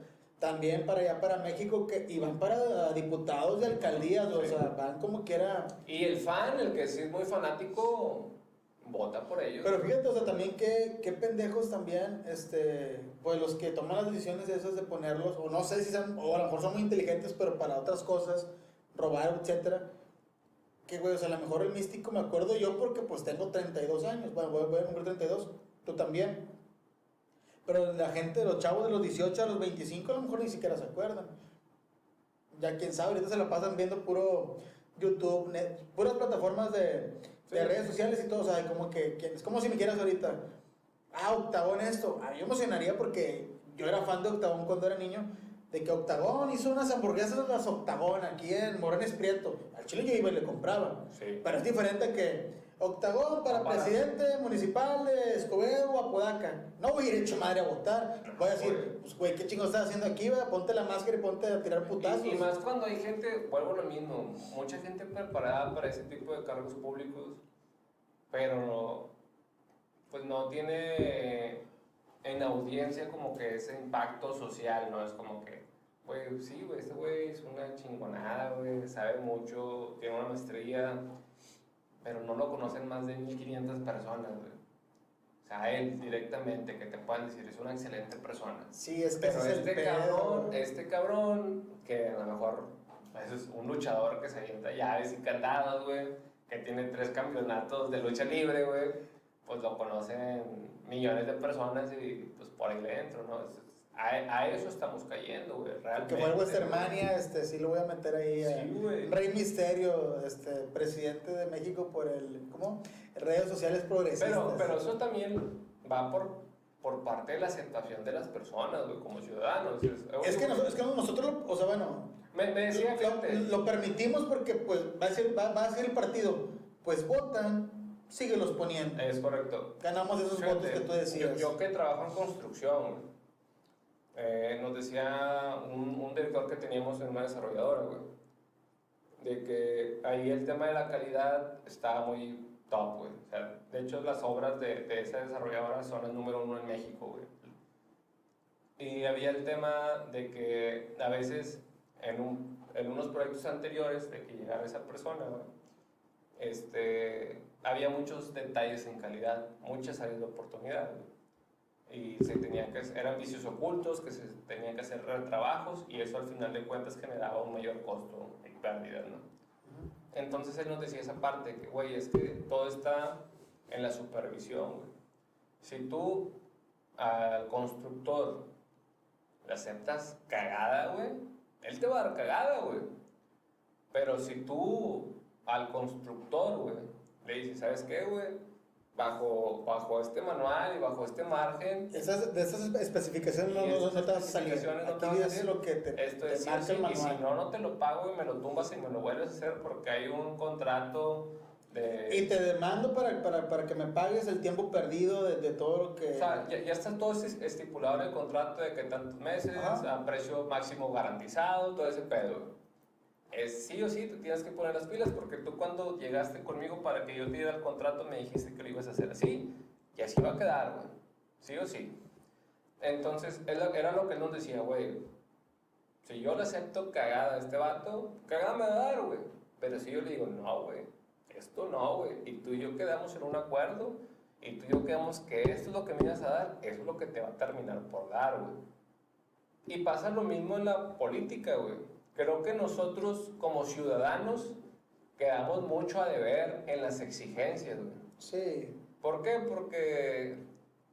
También para allá, para México, que, y van para diputados de alcaldías, o Sí. sea, van como quiera... Y el fan, el que sí es muy fanático, vota por ellos. Pero fíjate, o sea, también qué, qué pendejos también, este, pues los que toman las decisiones esas de ponerlos, o no sé si sean, o a lo mejor son muy inteligentes, pero para otras cosas, robar, etcétera. Que, güey, o sea, a lo mejor el místico me acuerdo yo porque pues tengo 32 años, bueno, voy, voy a cumplir 32, tú también. Pero la gente, los chavos de los 18 a los 25 a lo mejor ni siquiera se acuerdan. Ya quién sabe, ahorita se la pasan viendo puro YouTube, net- puras plataformas de, de Sí. redes sociales y todo, o sea, como que, que- es como si me quieras ahorita, ah, Octagón esto, ah, yo emocionaría porque yo era fan de Octagón cuando era niño, de que Octagón hizo unas hamburguesas las Octagón aquí en Morones Prieto, al chile yo iba y le compraba, Sí. pero es diferente que Octagón para Para. presidente municipal de Escobedo, Apodaca. No voy a ir hecho madre a votar. Voy a decir, pues güey, ¿qué chingo estás haciendo aquí? güey? Ponte la máscara y ponte a tirar putazos. Y, y más cuando hay gente, vuelvo a lo mismo, mucha gente preparada para ese tipo de cargos públicos, pero no, pues no tiene en audiencia como que ese impacto social, ¿no? Es como que, güey, sí, güey, este güey es una chingonada, güey, sabe mucho, tiene una maestría, pero no lo conocen más de 1500 personas, güey. O sea, él directamente, que te puedan decir, es una excelente persona. Sí, es que Pero ese es el este pedo. cabrón, este cabrón, que a lo mejor pues, es un luchador que se avienta llaves y candados, güey, que tiene tres campeonatos de lucha libre, güey, pues lo conocen millones de personas y pues por ahí le entro, ¿no? Es- a, a eso estamos cayendo, güey, realmente. Que fue el Westermania, este, sí lo voy a meter ahí. Sí, güey. Rey Misterio, este, presidente de México por el, ¿cómo? Redes sociales progresistas. Pero, pero eso también va por, por parte de la aceptación de las personas, güey, como ciudadanos. es que, nosotros, es que nosotros, o sea, bueno, Me, me decía, lo, lo permitimos porque pues va a ser, va, va a ser el partido. Pues votan, síguelos poniendo. es correcto. Ganamos esos Fíjate, votos que tú decías. Yo, yo que trabajo en construcción, eh, nos decía un, un director que teníamos en una desarrolladora, güey, de que ahí el tema de la calidad estaba muy top, güey. O sea, de hecho, las obras de, de esa desarrolladora son las número uno en México, güey. Y había el tema de que a veces en, un, en unos proyectos anteriores de que llegara esa persona, güey, este, había muchos detalles en calidad, muchas áreas de oportunidad. güey. Y se tenían que, eran vicios ocultos, que se tenían que hacer retrabajos y eso al final de cuentas generaba un mayor costo y pérdida, ¿no? Entonces él nos decía esa parte, que güey, es que todo está en la supervisión, güey. Si tú al constructor le aceptas cagada, güey, él te va a dar cagada, güey. Pero si tú al constructor, güey, le dices, ¿sabes qué, güey? Bajo, bajo este manual y bajo este margen, Esas, de esas especificaciones no, no, esas no te vas a salir. no Aquí es lo que te, esto te es marca y si no, no te lo pago y me lo tumbas y me lo vuelves a hacer porque hay un contrato de... Y te demando para, para, para que me pagues el tiempo perdido de, de todo lo que... O sea, ya, ya está todo es- estipulado en el contrato de que tantos meses, Ajá. a precio máximo garantizado, todo ese pedo. Es sí o sí, te tienes que poner las pilas porque tú cuando llegaste conmigo para que yo te diera el contrato me dijiste que lo ibas a hacer así y así va a quedar, güey. Sí o sí. Entonces, era lo que él nos decía, güey. Si yo le acepto cagada a este vato, cagada me va a dar, güey. Pero si yo le digo, no, güey, esto no, güey. Y tú y yo quedamos en un acuerdo y tú y yo quedamos que esto es lo que me ibas a dar, eso es lo que te va a terminar por dar, güey. Y pasa lo mismo en la política, güey. Creo que nosotros como ciudadanos quedamos mucho a deber en las exigencias, güey. Sí. ¿Por qué? Porque,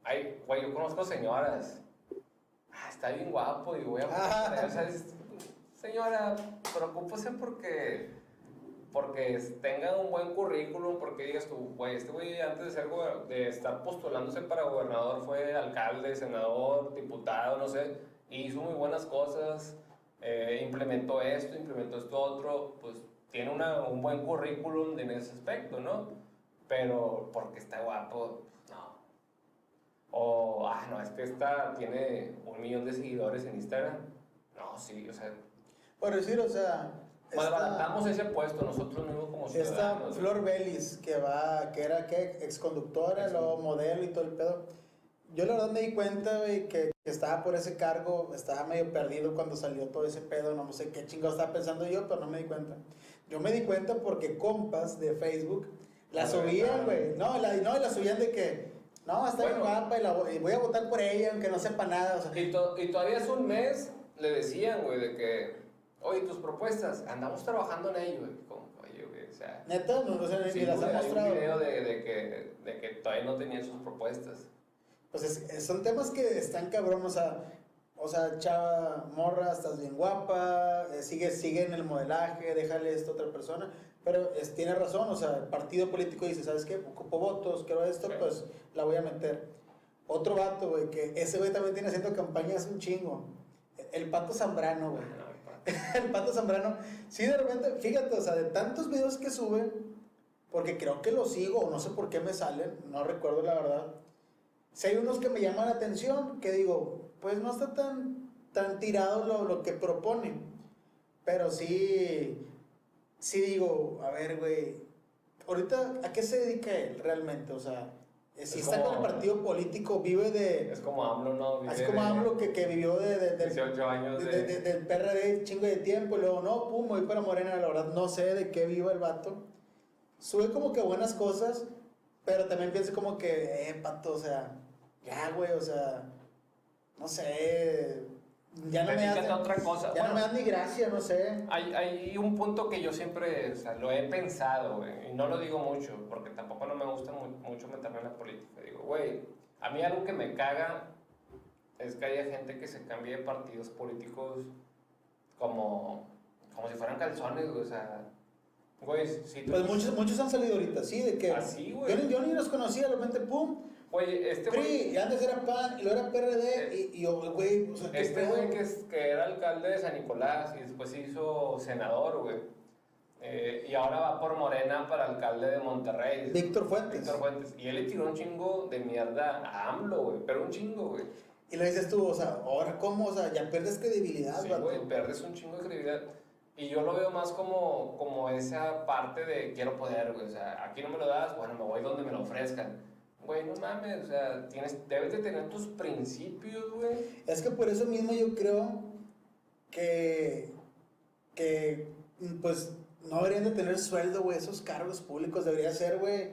ay, güey, yo conozco señoras. Ah, está bien guapo y voy a... Ah. O sea, es- señora, preocúpese porque, porque tenga un buen currículum, porque digas tú, güey, este güey antes de, ser, de estar postulándose para gobernador fue alcalde, senador, diputado, no sé, y hizo muy buenas cosas, eh, implementó esto, implementó esto otro, pues tiene una, un buen currículum en ese aspecto, ¿no? Pero porque está guapo, no. O, ah, no, es que esta tiene un millón de seguidores en Instagram. No, sí, o sea, Por decir, o sea. esta- malbaratamos ese puesto nosotros mismos como Esta ciudadanos. Flor Belis, que va, que era que exconductora, Ex- luego modelo y todo el pedo. Yo la verdad me di cuenta, güey, que, que estaba por ese cargo, estaba medio perdido cuando salió todo ese pedo, no sé qué chingo estaba pensando yo, pero no me di cuenta. Yo me di cuenta porque compas de Facebook la Ah, subían, ¿verdad? güey. No, la, no, la subían de que, no, está bien Bueno. guapa y, la, voy- y voy a votar por ella, aunque no sepa nada. O sea, Y, to- y todavía hace un mes le decían, güey, de que, oye, tus propuestas, andamos trabajando en ello, güey. Oye, güey, o sea, neta, no, no sé, ni sí, las güey, han hay un mostrado. video de, de que, de que todavía no tenían sus propuestas. Pues es- es- son temas que están cabrón, o sea, o sea, chava, morra, estás bien guapa, eh, sigue, sigue en el modelaje, déjale esto a otra persona, pero es, tiene razón, o sea, el partido político dice, ¿sabes qué? Ocupo votos, quiero esto, Sí. pues la voy a meter. Otro vato, güey, que ese güey también tiene haciendo campañas un chingo. El Pato Zambrano, güey. *laughs* El Pato Zambrano, sí, de repente, fíjate, o sea, de tantos videos que sube, porque creo que lo sigo, o no sé por qué me salen, no recuerdo la verdad. Si hay unos que me llaman la atención, que digo, pues no está tan, tan tirado lo, lo que propone. Pero sí, sí digo, a ver, güey, ahorita, ¿a qué se dedica él realmente? O sea, si Es está con el partido político, vive de... Es como AMLO, ¿no? Vive Así como de AMLO que, que vivió de, de- del 18 años de- de... de- del PRD chingo de tiempo y luego no, pum, voy para Morena, la verdad no sé de qué viva el vato. Sube como que buenas cosas, pero también pienso como que, eh, pato, o sea, ya, güey, o sea, no sé, ya no me das, otra cosa. ya no me das ni gracia, no sé. Hay, hay un punto que yo siempre, o sea, lo he pensado, güey, y no lo digo mucho, porque tampoco no me gusta mu- mucho meterme en la política. Digo, güey, a mí algo que me caga es que haya gente que se cambie de partidos políticos como, como si fueran calzones, güey, o sea, güey, si tú... Pues muchos, muchos han salido ahorita, sí, de que Así, güey. yo, ni- yo ni los conocía, de repente, pum, Güey, este güey... PRI, y antes era PAN, y luego era PRD, y, y yo, güey, o sea, Este güey que, es- que era alcalde de San Nicolás y después se hizo senador, güey. Eh, y ahora va por Morena para alcalde de Monterrey. Víctor Fuentes. Víctor Fuentes. Y él le tiró un chingo de mierda a AMLO, güey. Pero un chingo, güey. Y le dices tú, o sea, ahora cómo, o sea, ya pierdes credibilidad, Sí, vato. güey, pierdes un chingo de credibilidad. Y yo lo veo más como, como esa parte de quiero poder, güey. O sea, aquí no me lo das, bueno, me voy donde me lo ofrezcan. Güey, no mames, o sea, tienes, debes de tener tus principios, güey. Es que por eso mismo yo creo que, que pues, no deberían de tener sueldo, güey, esos cargos públicos. Debería ser, güey,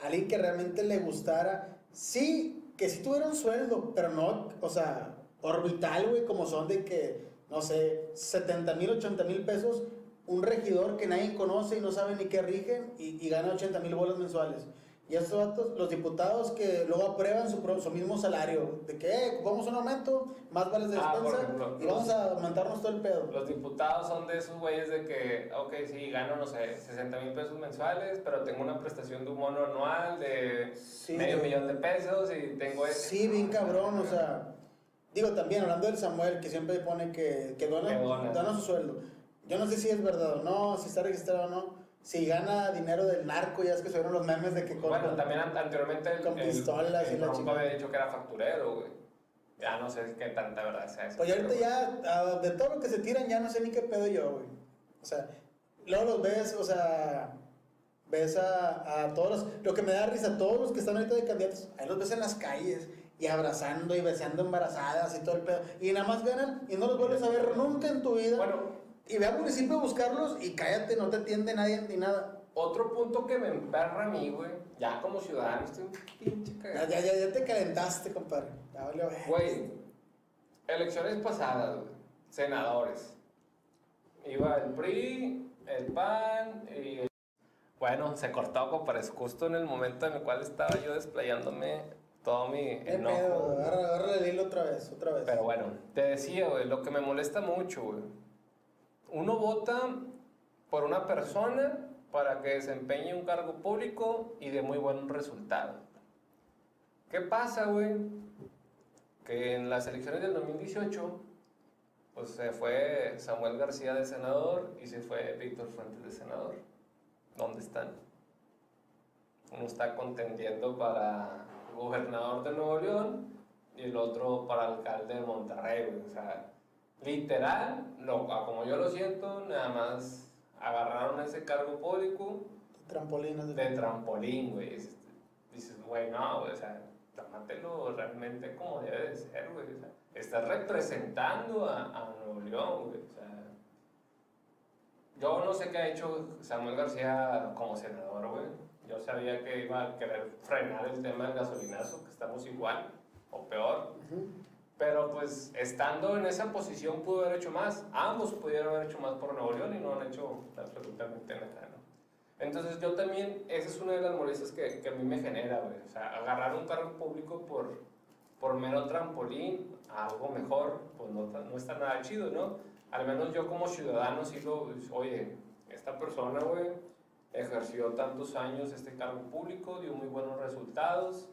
alguien que realmente le gustara. Sí, que sí tuviera un sueldo, pero no, o sea, orbital, güey, como son de que, no sé, 70 mil, 80 mil pesos, un regidor que nadie conoce y no sabe ni qué rigen y, y gana 80 mil bolas mensuales. Y estos datos, los diputados que luego aprueban su, pro- su mismo salario, de que, eh, vamos a un aumento, más vales de Ah, despensa ejemplo, y vamos los- a aumentarnos todo el pedo. Los diputados son de esos güeyes de que, ok, sí, gano, no sé, 60 mil pesos mensuales, pero tengo una prestación de un mono anual de Sí, medio millón de pesos y tengo... este- Sí, bien cabrón, o sea, digo también, hablando del Samuel, que siempre pone que, Que dona. dona su sueldo. Yo no sé si es verdad o no, si está registrado o no, si gana dinero del narco, ya es que subieron los memes de que con- Bueno, también an- anteriormente el, con el- pistolas y el la Bronco chingada. había dicho que era facturero, güey. Ya no sé qué tanta verdad sea eso. Pues ahorita ya, ah, de todo lo que se tiran, ya no sé ni qué pedo yo, güey. O sea, luego los ves, o sea, ves a, a todos los, lo que me da risa, todos los que están ahorita de candidatos, ahí los ves en las calles y abrazando y besando embarazadas y todo el pedo. Y nada más ganan y no los vuelves a ver nunca en tu vida. Bueno, Y ve al municipio a buscarlos y cállate, no te atiende nadie ni nada. Otro punto que me emperra a mí, güey, ya como ciudadano estoy un pinche Ya, cagado. ya, ya, ya te calentaste, compadre. Ya valió. Güey, elecciones pasadas, güey, senadores. Iba el PRI, el PAN y el... Bueno, se cortó, compadre, justo en el momento en el cual estaba yo desplayándome todo mi enojo. pedo, agarra, agarra el hilo otra vez, otra vez. Pero bueno, te decía, güey, lo que me molesta mucho, güey. Uno vota por una persona para que desempeñe un cargo público y de muy buen resultado. ¿Qué pasa, güey? Que en las elecciones del 2018, pues se fue Samuel García de senador y se fue Víctor Fuentes de senador. ¿Dónde están? Uno está contendiendo para gobernador de Nuevo León y el otro para alcalde de Monterrey, güey. O sea, literal, lo, como yo lo siento, nada más agarraron ese cargo público de trampolín, güey. Dices, güey, no, güey, o sea, tómatelo realmente como debe de ser, güey. O sea, estás representando a, a Nuevo León, güey. O sea, yo no sé qué ha hecho Samuel García como senador, güey. Yo sabía que iba a querer frenar el tema del gasolinazo, que estamos igual o peor. Ujú. Pero pues estando en esa posición pudo haber hecho más. Ambos pudieron haber hecho más por Nuevo León y no han hecho absolutamente nada, ¿no? Entonces yo también, esa es una de las molestias que, que a mí me genera, güey. O sea, agarrar un cargo público por, por mero trampolín a algo mejor, pues no, no está nada chido, ¿no? Al menos yo como ciudadano sí lo, oye, esta persona, güey, ejerció tantos años este cargo público, dio muy buenos resultados,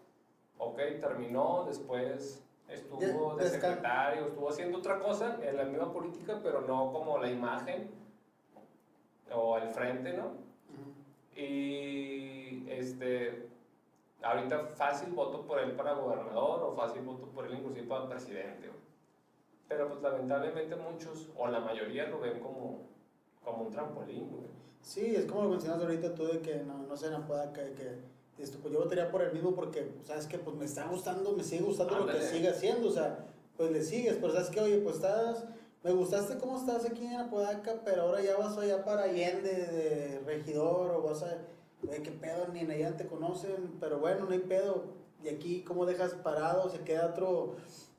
ok, terminó, después estuvo de secretario, estuvo haciendo otra cosa en la misma política, pero no como la imagen o al frente, ¿no? Y este, ahorita fácil voto por él para gobernador o fácil voto por él inclusive para presidente. Pero pues lamentablemente muchos o la mayoría lo ven como, como un trampolín, güey. Sí, es como lo mencionas ahorita tú de que no, no sé, no pueda que, que esto, pues yo votaría por el mismo porque, sabes que pues me está gustando, me sigue gustando lo que sigue haciendo, o sea, pues le sigues, pero sabes que, oye, pues estás, me gustaste cómo estás aquí en Apodaca, pero ahora ya vas allá para Allende de regidor o vas a, güey, qué pedo, ni en Allende te conocen, pero bueno, no hay pedo, y aquí cómo dejas parado, se queda otro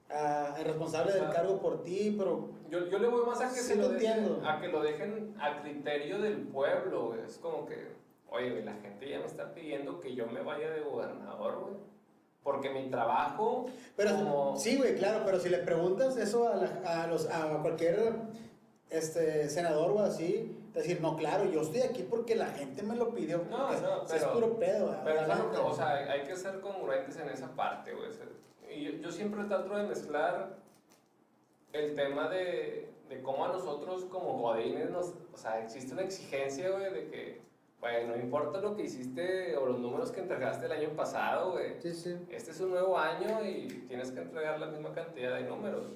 el responsable del cargo por ti, pero Yo, yo le voy más a que, Sí, se lo dejen, a que lo dejen a criterio del pueblo. Es como que, oye, güey, la gente ya me está pidiendo que yo me vaya de gobernador, güey. Porque mi trabajo, Pero como... sí, güey, claro, pero si le preguntas eso a, la- a los, a cualquier este, senador o así, decir, no, claro, yo estoy aquí porque la gente me lo pidió. No, no, si es pero- puro pedo. ah, Pero es algo adelante. que, o sea, hay que ser congruentes en esa parte, güey. Y yo, yo siempre trato de mezclar el tema de, de cómo a nosotros como godines nos... O sea, existe una exigencia, güey, de que, güey, no importa lo que hiciste o los números que entregaste el año pasado, güey. Sí, sí. Este es un nuevo año y tienes que entregar la misma cantidad de números.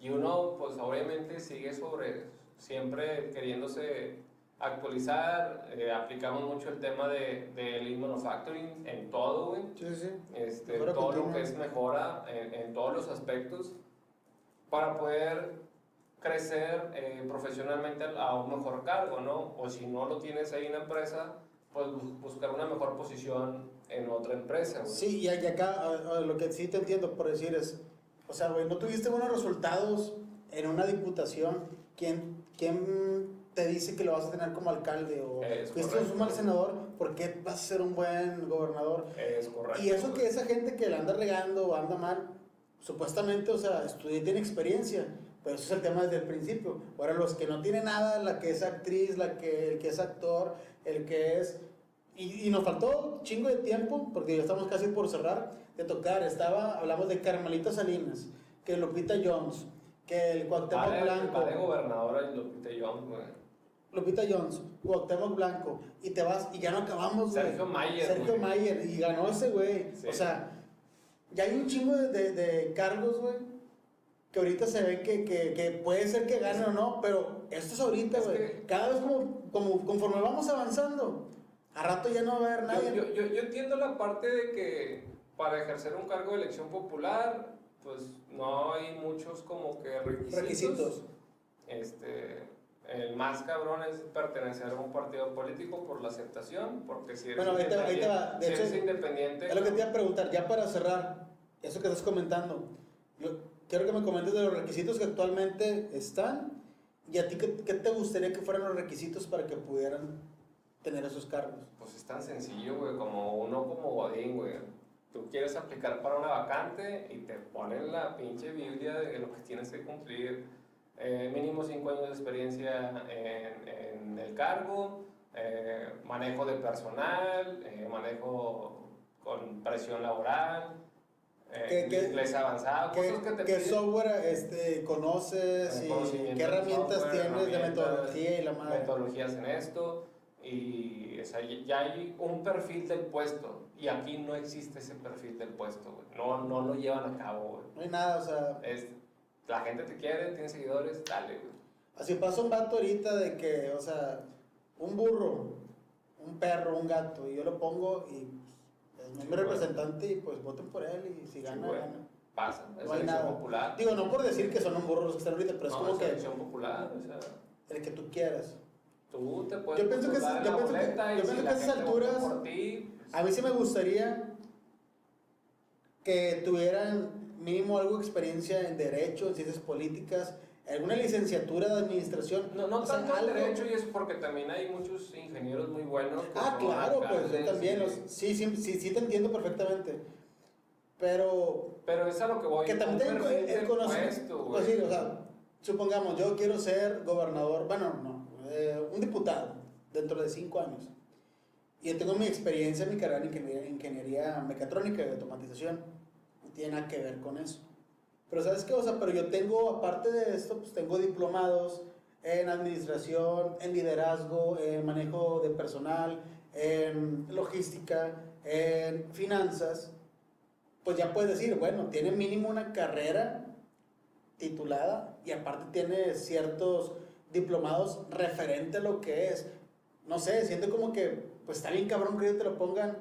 Y uno, pues obviamente sigue sobre, siempre queriéndose actualizar. eh, aplicamos mucho el tema de, de Lean Manufacturing en todo, güey. Sí, sí. Este, todo lo que es mejora en, en todos los aspectos para poder crecer eh, profesionalmente a un mejor cargo, ¿no? O si no lo tienes ahí en la empresa, pues bus- buscar una mejor posición en otra empresa, güey. Sí, y acá a- a lo que sí te entiendo por decir es, o sea, güey, no tuviste buenos resultados en una diputación, ¿quién, quién te dice que lo vas a tener como alcalde? O Es fuiste un mal senador, ¿por qué vas a ser un buen gobernador? Es correcto. Y eso que esa gente que la anda regando o anda mal, supuestamente, o sea, estudia y tiene experiencia, pero eso es el tema desde el principio. Ahora, los que no tienen nada, la que es actriz, la que, el que es actor, el que es... Y, y nos faltó chingo de tiempo, porque ya estamos casi por cerrar, de tocar. Estaba, hablamos de Carmelita Salinas, que Lupita Jones, que el Cuauhtémoc Va de, Blanco. va de gobernadora Lupita Jones, güey. Lupita Jones, Cuauhtémoc Blanco, y te vas, y ya no acabamos, güey. Sergio Mayer, Sergio güey. Mayer, y ganó ese güey. Sí. O sea, ya hay un chingo de, de- de cargos, güey, que ahorita se ve que, que, que puede ser que gane o no, pero esto es ahorita, Es güey. que- Cada vez como, como conforme vamos avanzando, a rato ya no va a haber nadie. Yo, yo, yo, entiendo la parte de que para ejercer un cargo de elección popular, pues no hay muchos como que requisitos. Requisitos. Este, el más cabrón es pertenecer a un partido político por la aceptación, porque si eres, Bueno, ahí te va- ahí te va. independiente, De si hecho, eres independiente, Es lo que te iba a preguntar, ya para cerrar, eso que estás comentando, yo quiero que me comentes de los requisitos que actualmente están y a ti qué, qué te gustaría que fueran los requisitos para que pudieran tener esos cargos. pues es tan sencillo, güey, como uno como Godín, güey. Tú quieres aplicar para una vacante y te ponen la pinche Biblia de lo que tienes que cumplir. Eh, mínimo 5 años de experiencia en, en el cargo, eh, manejo de personal, eh, manejo con presión laboral, eh, ¿Qué- inglés avanzado, ¿Qué, cosas que te qué piden. software este, conoces y qué herramientas software, tienes de herramientas, metodología y la madre? metodologías en esto y o sea, ya hay un perfil del puesto y aquí no existe ese perfil del puesto, güey. No, no lo llevan a cabo, güey. No hay nada, o sea, Es, la gente te quiere, tiene seguidores, dale, güey. así pasa un vato ahorita de que, o sea, un burro, un perro, un gato, y yo lo pongo y es mi Sí, güey. representante y pues voten por él y si gana, güey. gana. Pasa, es No hay nada. popular. Digo, no por decir que son un burro los que están ahorita, pero es como es que elección popular, o sea, el que tú quieras. tú te puedes Yo pienso que yo pienso que- yo pienso a esas alturas- ti, pues, A mí sí me gustaría que tuvieran mínimo algo de experiencia en derecho, en ciencias políticas, alguna licenciatura de administración. No, no o sea, tanto el algo- derecho y es porque también hay muchos ingenieros muy buenos. Ah, claro, pues yo también. los- sí, sí, sí, sí te entiendo perfectamente. Pero Pero es a lo que voy. que también el, conocimiento. puesto, Pues sí, o sea, supongamos, yo quiero ser gobernador, bueno, no, eh, un diputado dentro de cinco años. Y yo tengo mi experiencia en mi carrera en ingeniería, ingeniería mecatrónica y automatización. No tiene nada que ver con eso. Pero ¿sabes qué? O sea, pero yo tengo, aparte de esto, pues tengo diplomados en administración, en liderazgo, en manejo de personal, en logística, en finanzas. Pues ya puedes decir, bueno, tiene mínimo una carrera titulada y aparte tiene ciertos diplomados referente a lo que es. No sé, siento como que, pues está bien cabrón que te lo pongan,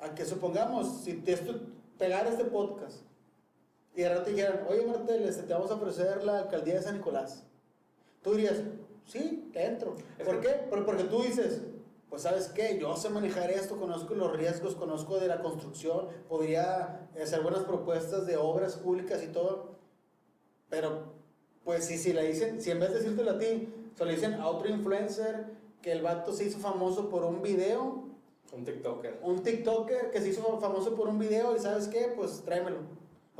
a que supongamos, si te pegar este podcast y de rato dijeran, oye Martel, este, te vamos a ofrecer la alcaldía de San Nicolás. Tú dirías, sí, te entro. Es ¿Por que- qué? Por- Porque tú dices, pues sabes qué, yo sé manejar esto, conozco los riesgos, conozco de la construcción, podría hacer buenas propuestas de obras públicas y todo, pero pues si, si le dicen, si en vez de decírtelo a ti, se lo dicen a otro influencer, que el vato se hizo famoso por un video, Un TikToker. un TikToker que se hizo famoso por un video y sabes qué, pues tráemelo.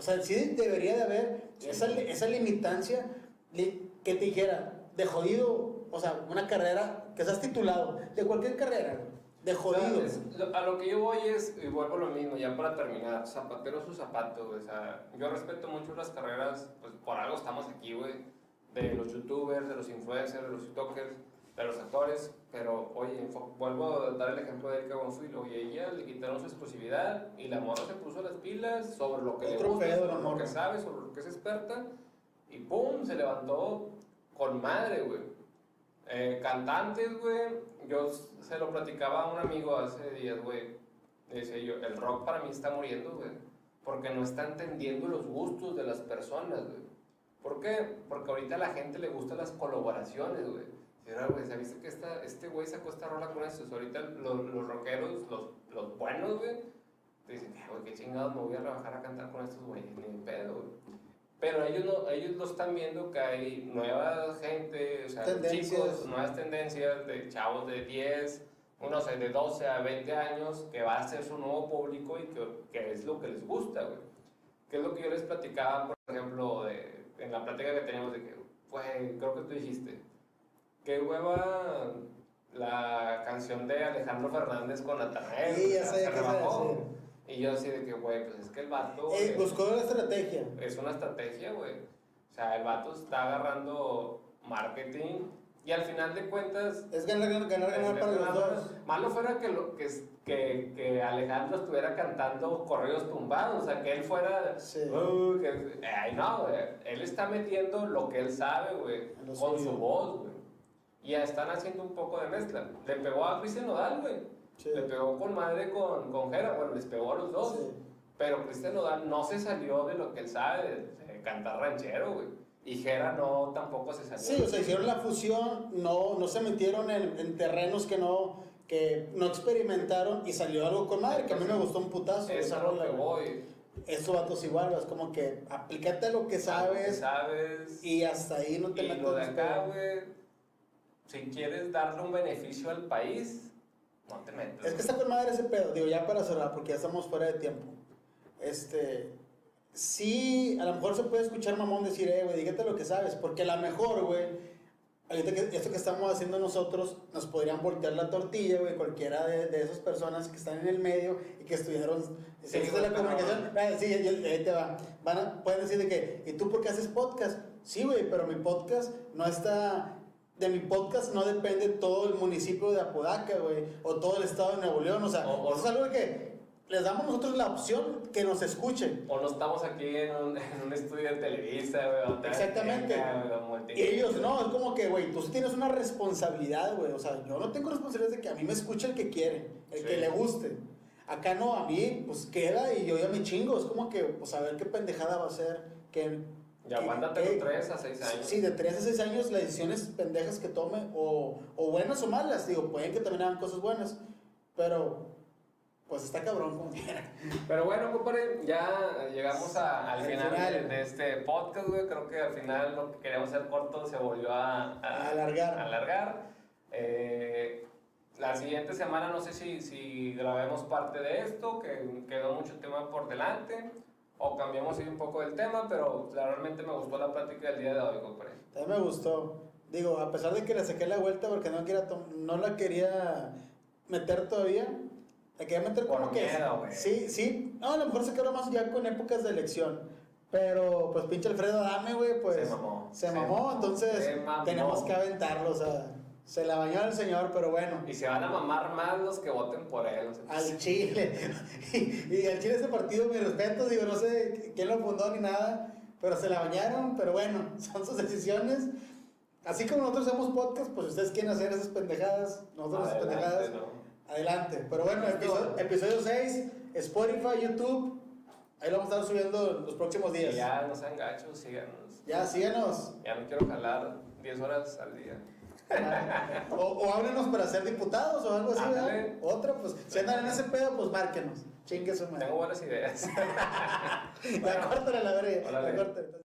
O sea, sí debería de haber esa, li- esa limitancia li- que te dijera, de jodido, o sea, una carrera, que seas titulado, de cualquier carrera, de jodido. A lo que yo voy es, y vuelvo lo mismo, ya para terminar, zapatero su zapato. O sea, yo respeto mucho las carreras, pues por algo estamos aquí, güey. De los youtubers, de los influencers, de los tiktokers, de los actores. Pero, oye, vuelvo a dar el ejemplo de Erika Bonfil. Oye, ella le quitaron su exclusividad y la morra se puso las pilas sobre lo que le Otro gusta, pedo, sobre lo que sabe, sobre lo que es experta. Y pum, se levantó con madre, güey. Eh, cantantes, güey. Yo se lo platicaba a un amigo hace días, güey. Le Decía yo, el rock para mí está muriendo, güey. Porque no está entendiendo los gustos de las personas, güey. ¿Por qué? Porque ahorita a la gente le gustan las colaboraciones, güey. "Ah, güey, ¿sabiste que esta, este güey sacó esta rola con estos? Ahorita los, los rockeros, los, los buenos, güey, te dicen, "Ah, güey, qué chingados me voy a rebajar a cantar con estos güeyes, ni pedo, güey. Pero ellos, no, ellos lo están viendo que hay nueva gente, o sea, chicos, nuevas tendencias de chavos de 10, no sé, de 12 a 20 años, que va a ser su nuevo público y que, que es lo que les gusta, güey. Que es lo que yo les platicaba, por ejemplo, de, en la plática que teníamos de que, güey, creo que tú dijiste, qué hueva la canción de Alejandro Fernández con Natanael. Sí, ya sea, sé se qué se va a rebajó. decir. Y yo así de que, güey, pues es que el vato... Eh, güey, buscó la estrategia. es una estrategia, güey. O sea, el vato está agarrando marketing y al final de cuentas... Es ganar, ganar, ganar, ganar para los dos. Malo fuera que, lo, que, que, que Alejandro estuviera cantando corridos tumbados, o sea, que él fuera... Sí. "Uh, que- ay, no, güey. Él está metiendo lo que él sabe, güey, con su voz, güey. Y ya están haciendo un poco de mezcla. Le pegó a Cristian Nodal, güey. Sí. Le pegó con madre con, con Jera, bueno, les pegó a los dos. Sí. Pero Cristian Nodal no se salió de lo que él sabe, de, cantar ranchero, güey. Y Jera no, tampoco se salió. Sí, o sea, hicieron la fusión, no, no se metieron en, en terrenos que no, que no experimentaron y salió algo con madre, que a mí me gustó un putazo. Es esa a lo que voy. Estos vatos igual, es como que aplícate lo que Algo que sabes sabes. y hasta ahí no te Y metas lo de acá, güey, si quieres darle un beneficio al país, no te metas. Es que está con madre ese pedo, digo, ya para cerrar, porque ya estamos fuera de tiempo. Este, sí, a lo mejor se puede escuchar mamón decir, eh, güey, dígate lo que sabes, porque a lo mejor, güey, ahorita que esto que estamos haciendo nosotros, nos podrían voltear la tortilla, güey, cualquiera de, de esas personas que están en el medio y que estudiaron ciencias de güey, la pero- comunicación. Ah, sí, ahí te va. Van a, pueden decir de que, ¿y tú por qué haces podcast? Sí, güey, pero mi podcast no está de mi podcast no depende todo el municipio de Apodaca, güey, o todo el estado de Nuevo León, o sea, O- o- eso es algo que les damos nosotros la opción que nos escuchen. O no estamos aquí en un, *laughs* en un estudio de Televisa, güey. Exactamente. Y ellos no, es como que, güey, tú sí tienes una responsabilidad, güey, o sea, yo no tengo responsabilidad de que a mí me escuche el que quiere, el Sí. que le guste. Acá no, a mí, pues queda y yo ya me chingo, es como que, pues a ver qué pendejada va a ser, que... Y aguántate que- los 3 a 6 años. Sí, de 3 a 6 años las decisiones pendejas que tome, o, o buenas o malas, digo, pueden que también hagan cosas buenas, pero pues está cabrón como quiera. Pero bueno, compadre, ya llegamos a- al Al final, final. De, de este podcast, güey. Creo que al final lo que queríamos hacer corto se volvió a, a- A alargar. alargar. Eh, la siguiente semana no sé si, si grabemos parte de esto, que quedó mucho tema por delante, o cambiamos ahí un poco del tema, pero realmente me gustó la plática del día de hoy, compadre. También me gustó. Digo, a pesar de que le saqué la vuelta porque no, quería tom- no la quería meter todavía, la quería meter Por como que... miedo. Sí, sí. No, a lo mejor se quedó más ya con épocas de elección. Pero, pues, pinche Alfredo Adame, güey, pues... Se mamó. Se Se mamó, mamó. entonces Se mamó. tenemos que aventarlo, o sea... Se la bañó el señor, pero bueno. Y se van a mamar más los que voten por él. o sea, Al Chile. *laughs* y, y al Chile ese partido, mi respeto, digo, no sé quién lo fundó ni nada, pero se la bañaron, pero bueno, *laughs* son sus decisiones. Así como nosotros hacemos podcast, pues ustedes quieren hacer esas pendejadas, nosotros esas adelante, pendejadas, ¿no? adelante. Pero bueno, episodio, episodio 6, Spotify, YouTube, ahí lo vamos a estar subiendo los próximos Y días. Ya, ya no sean gachos, síganos. síganos. Ya no quiero jalar 10 horas al día. *laughs* O, o háblenos para ser diputados o algo así, ¿verdad? Otra, pues, si andan en ese pedo, pues márquenos. Chingue su madre. Tengo buenas ideas. *laughs* Ya córtale la verga.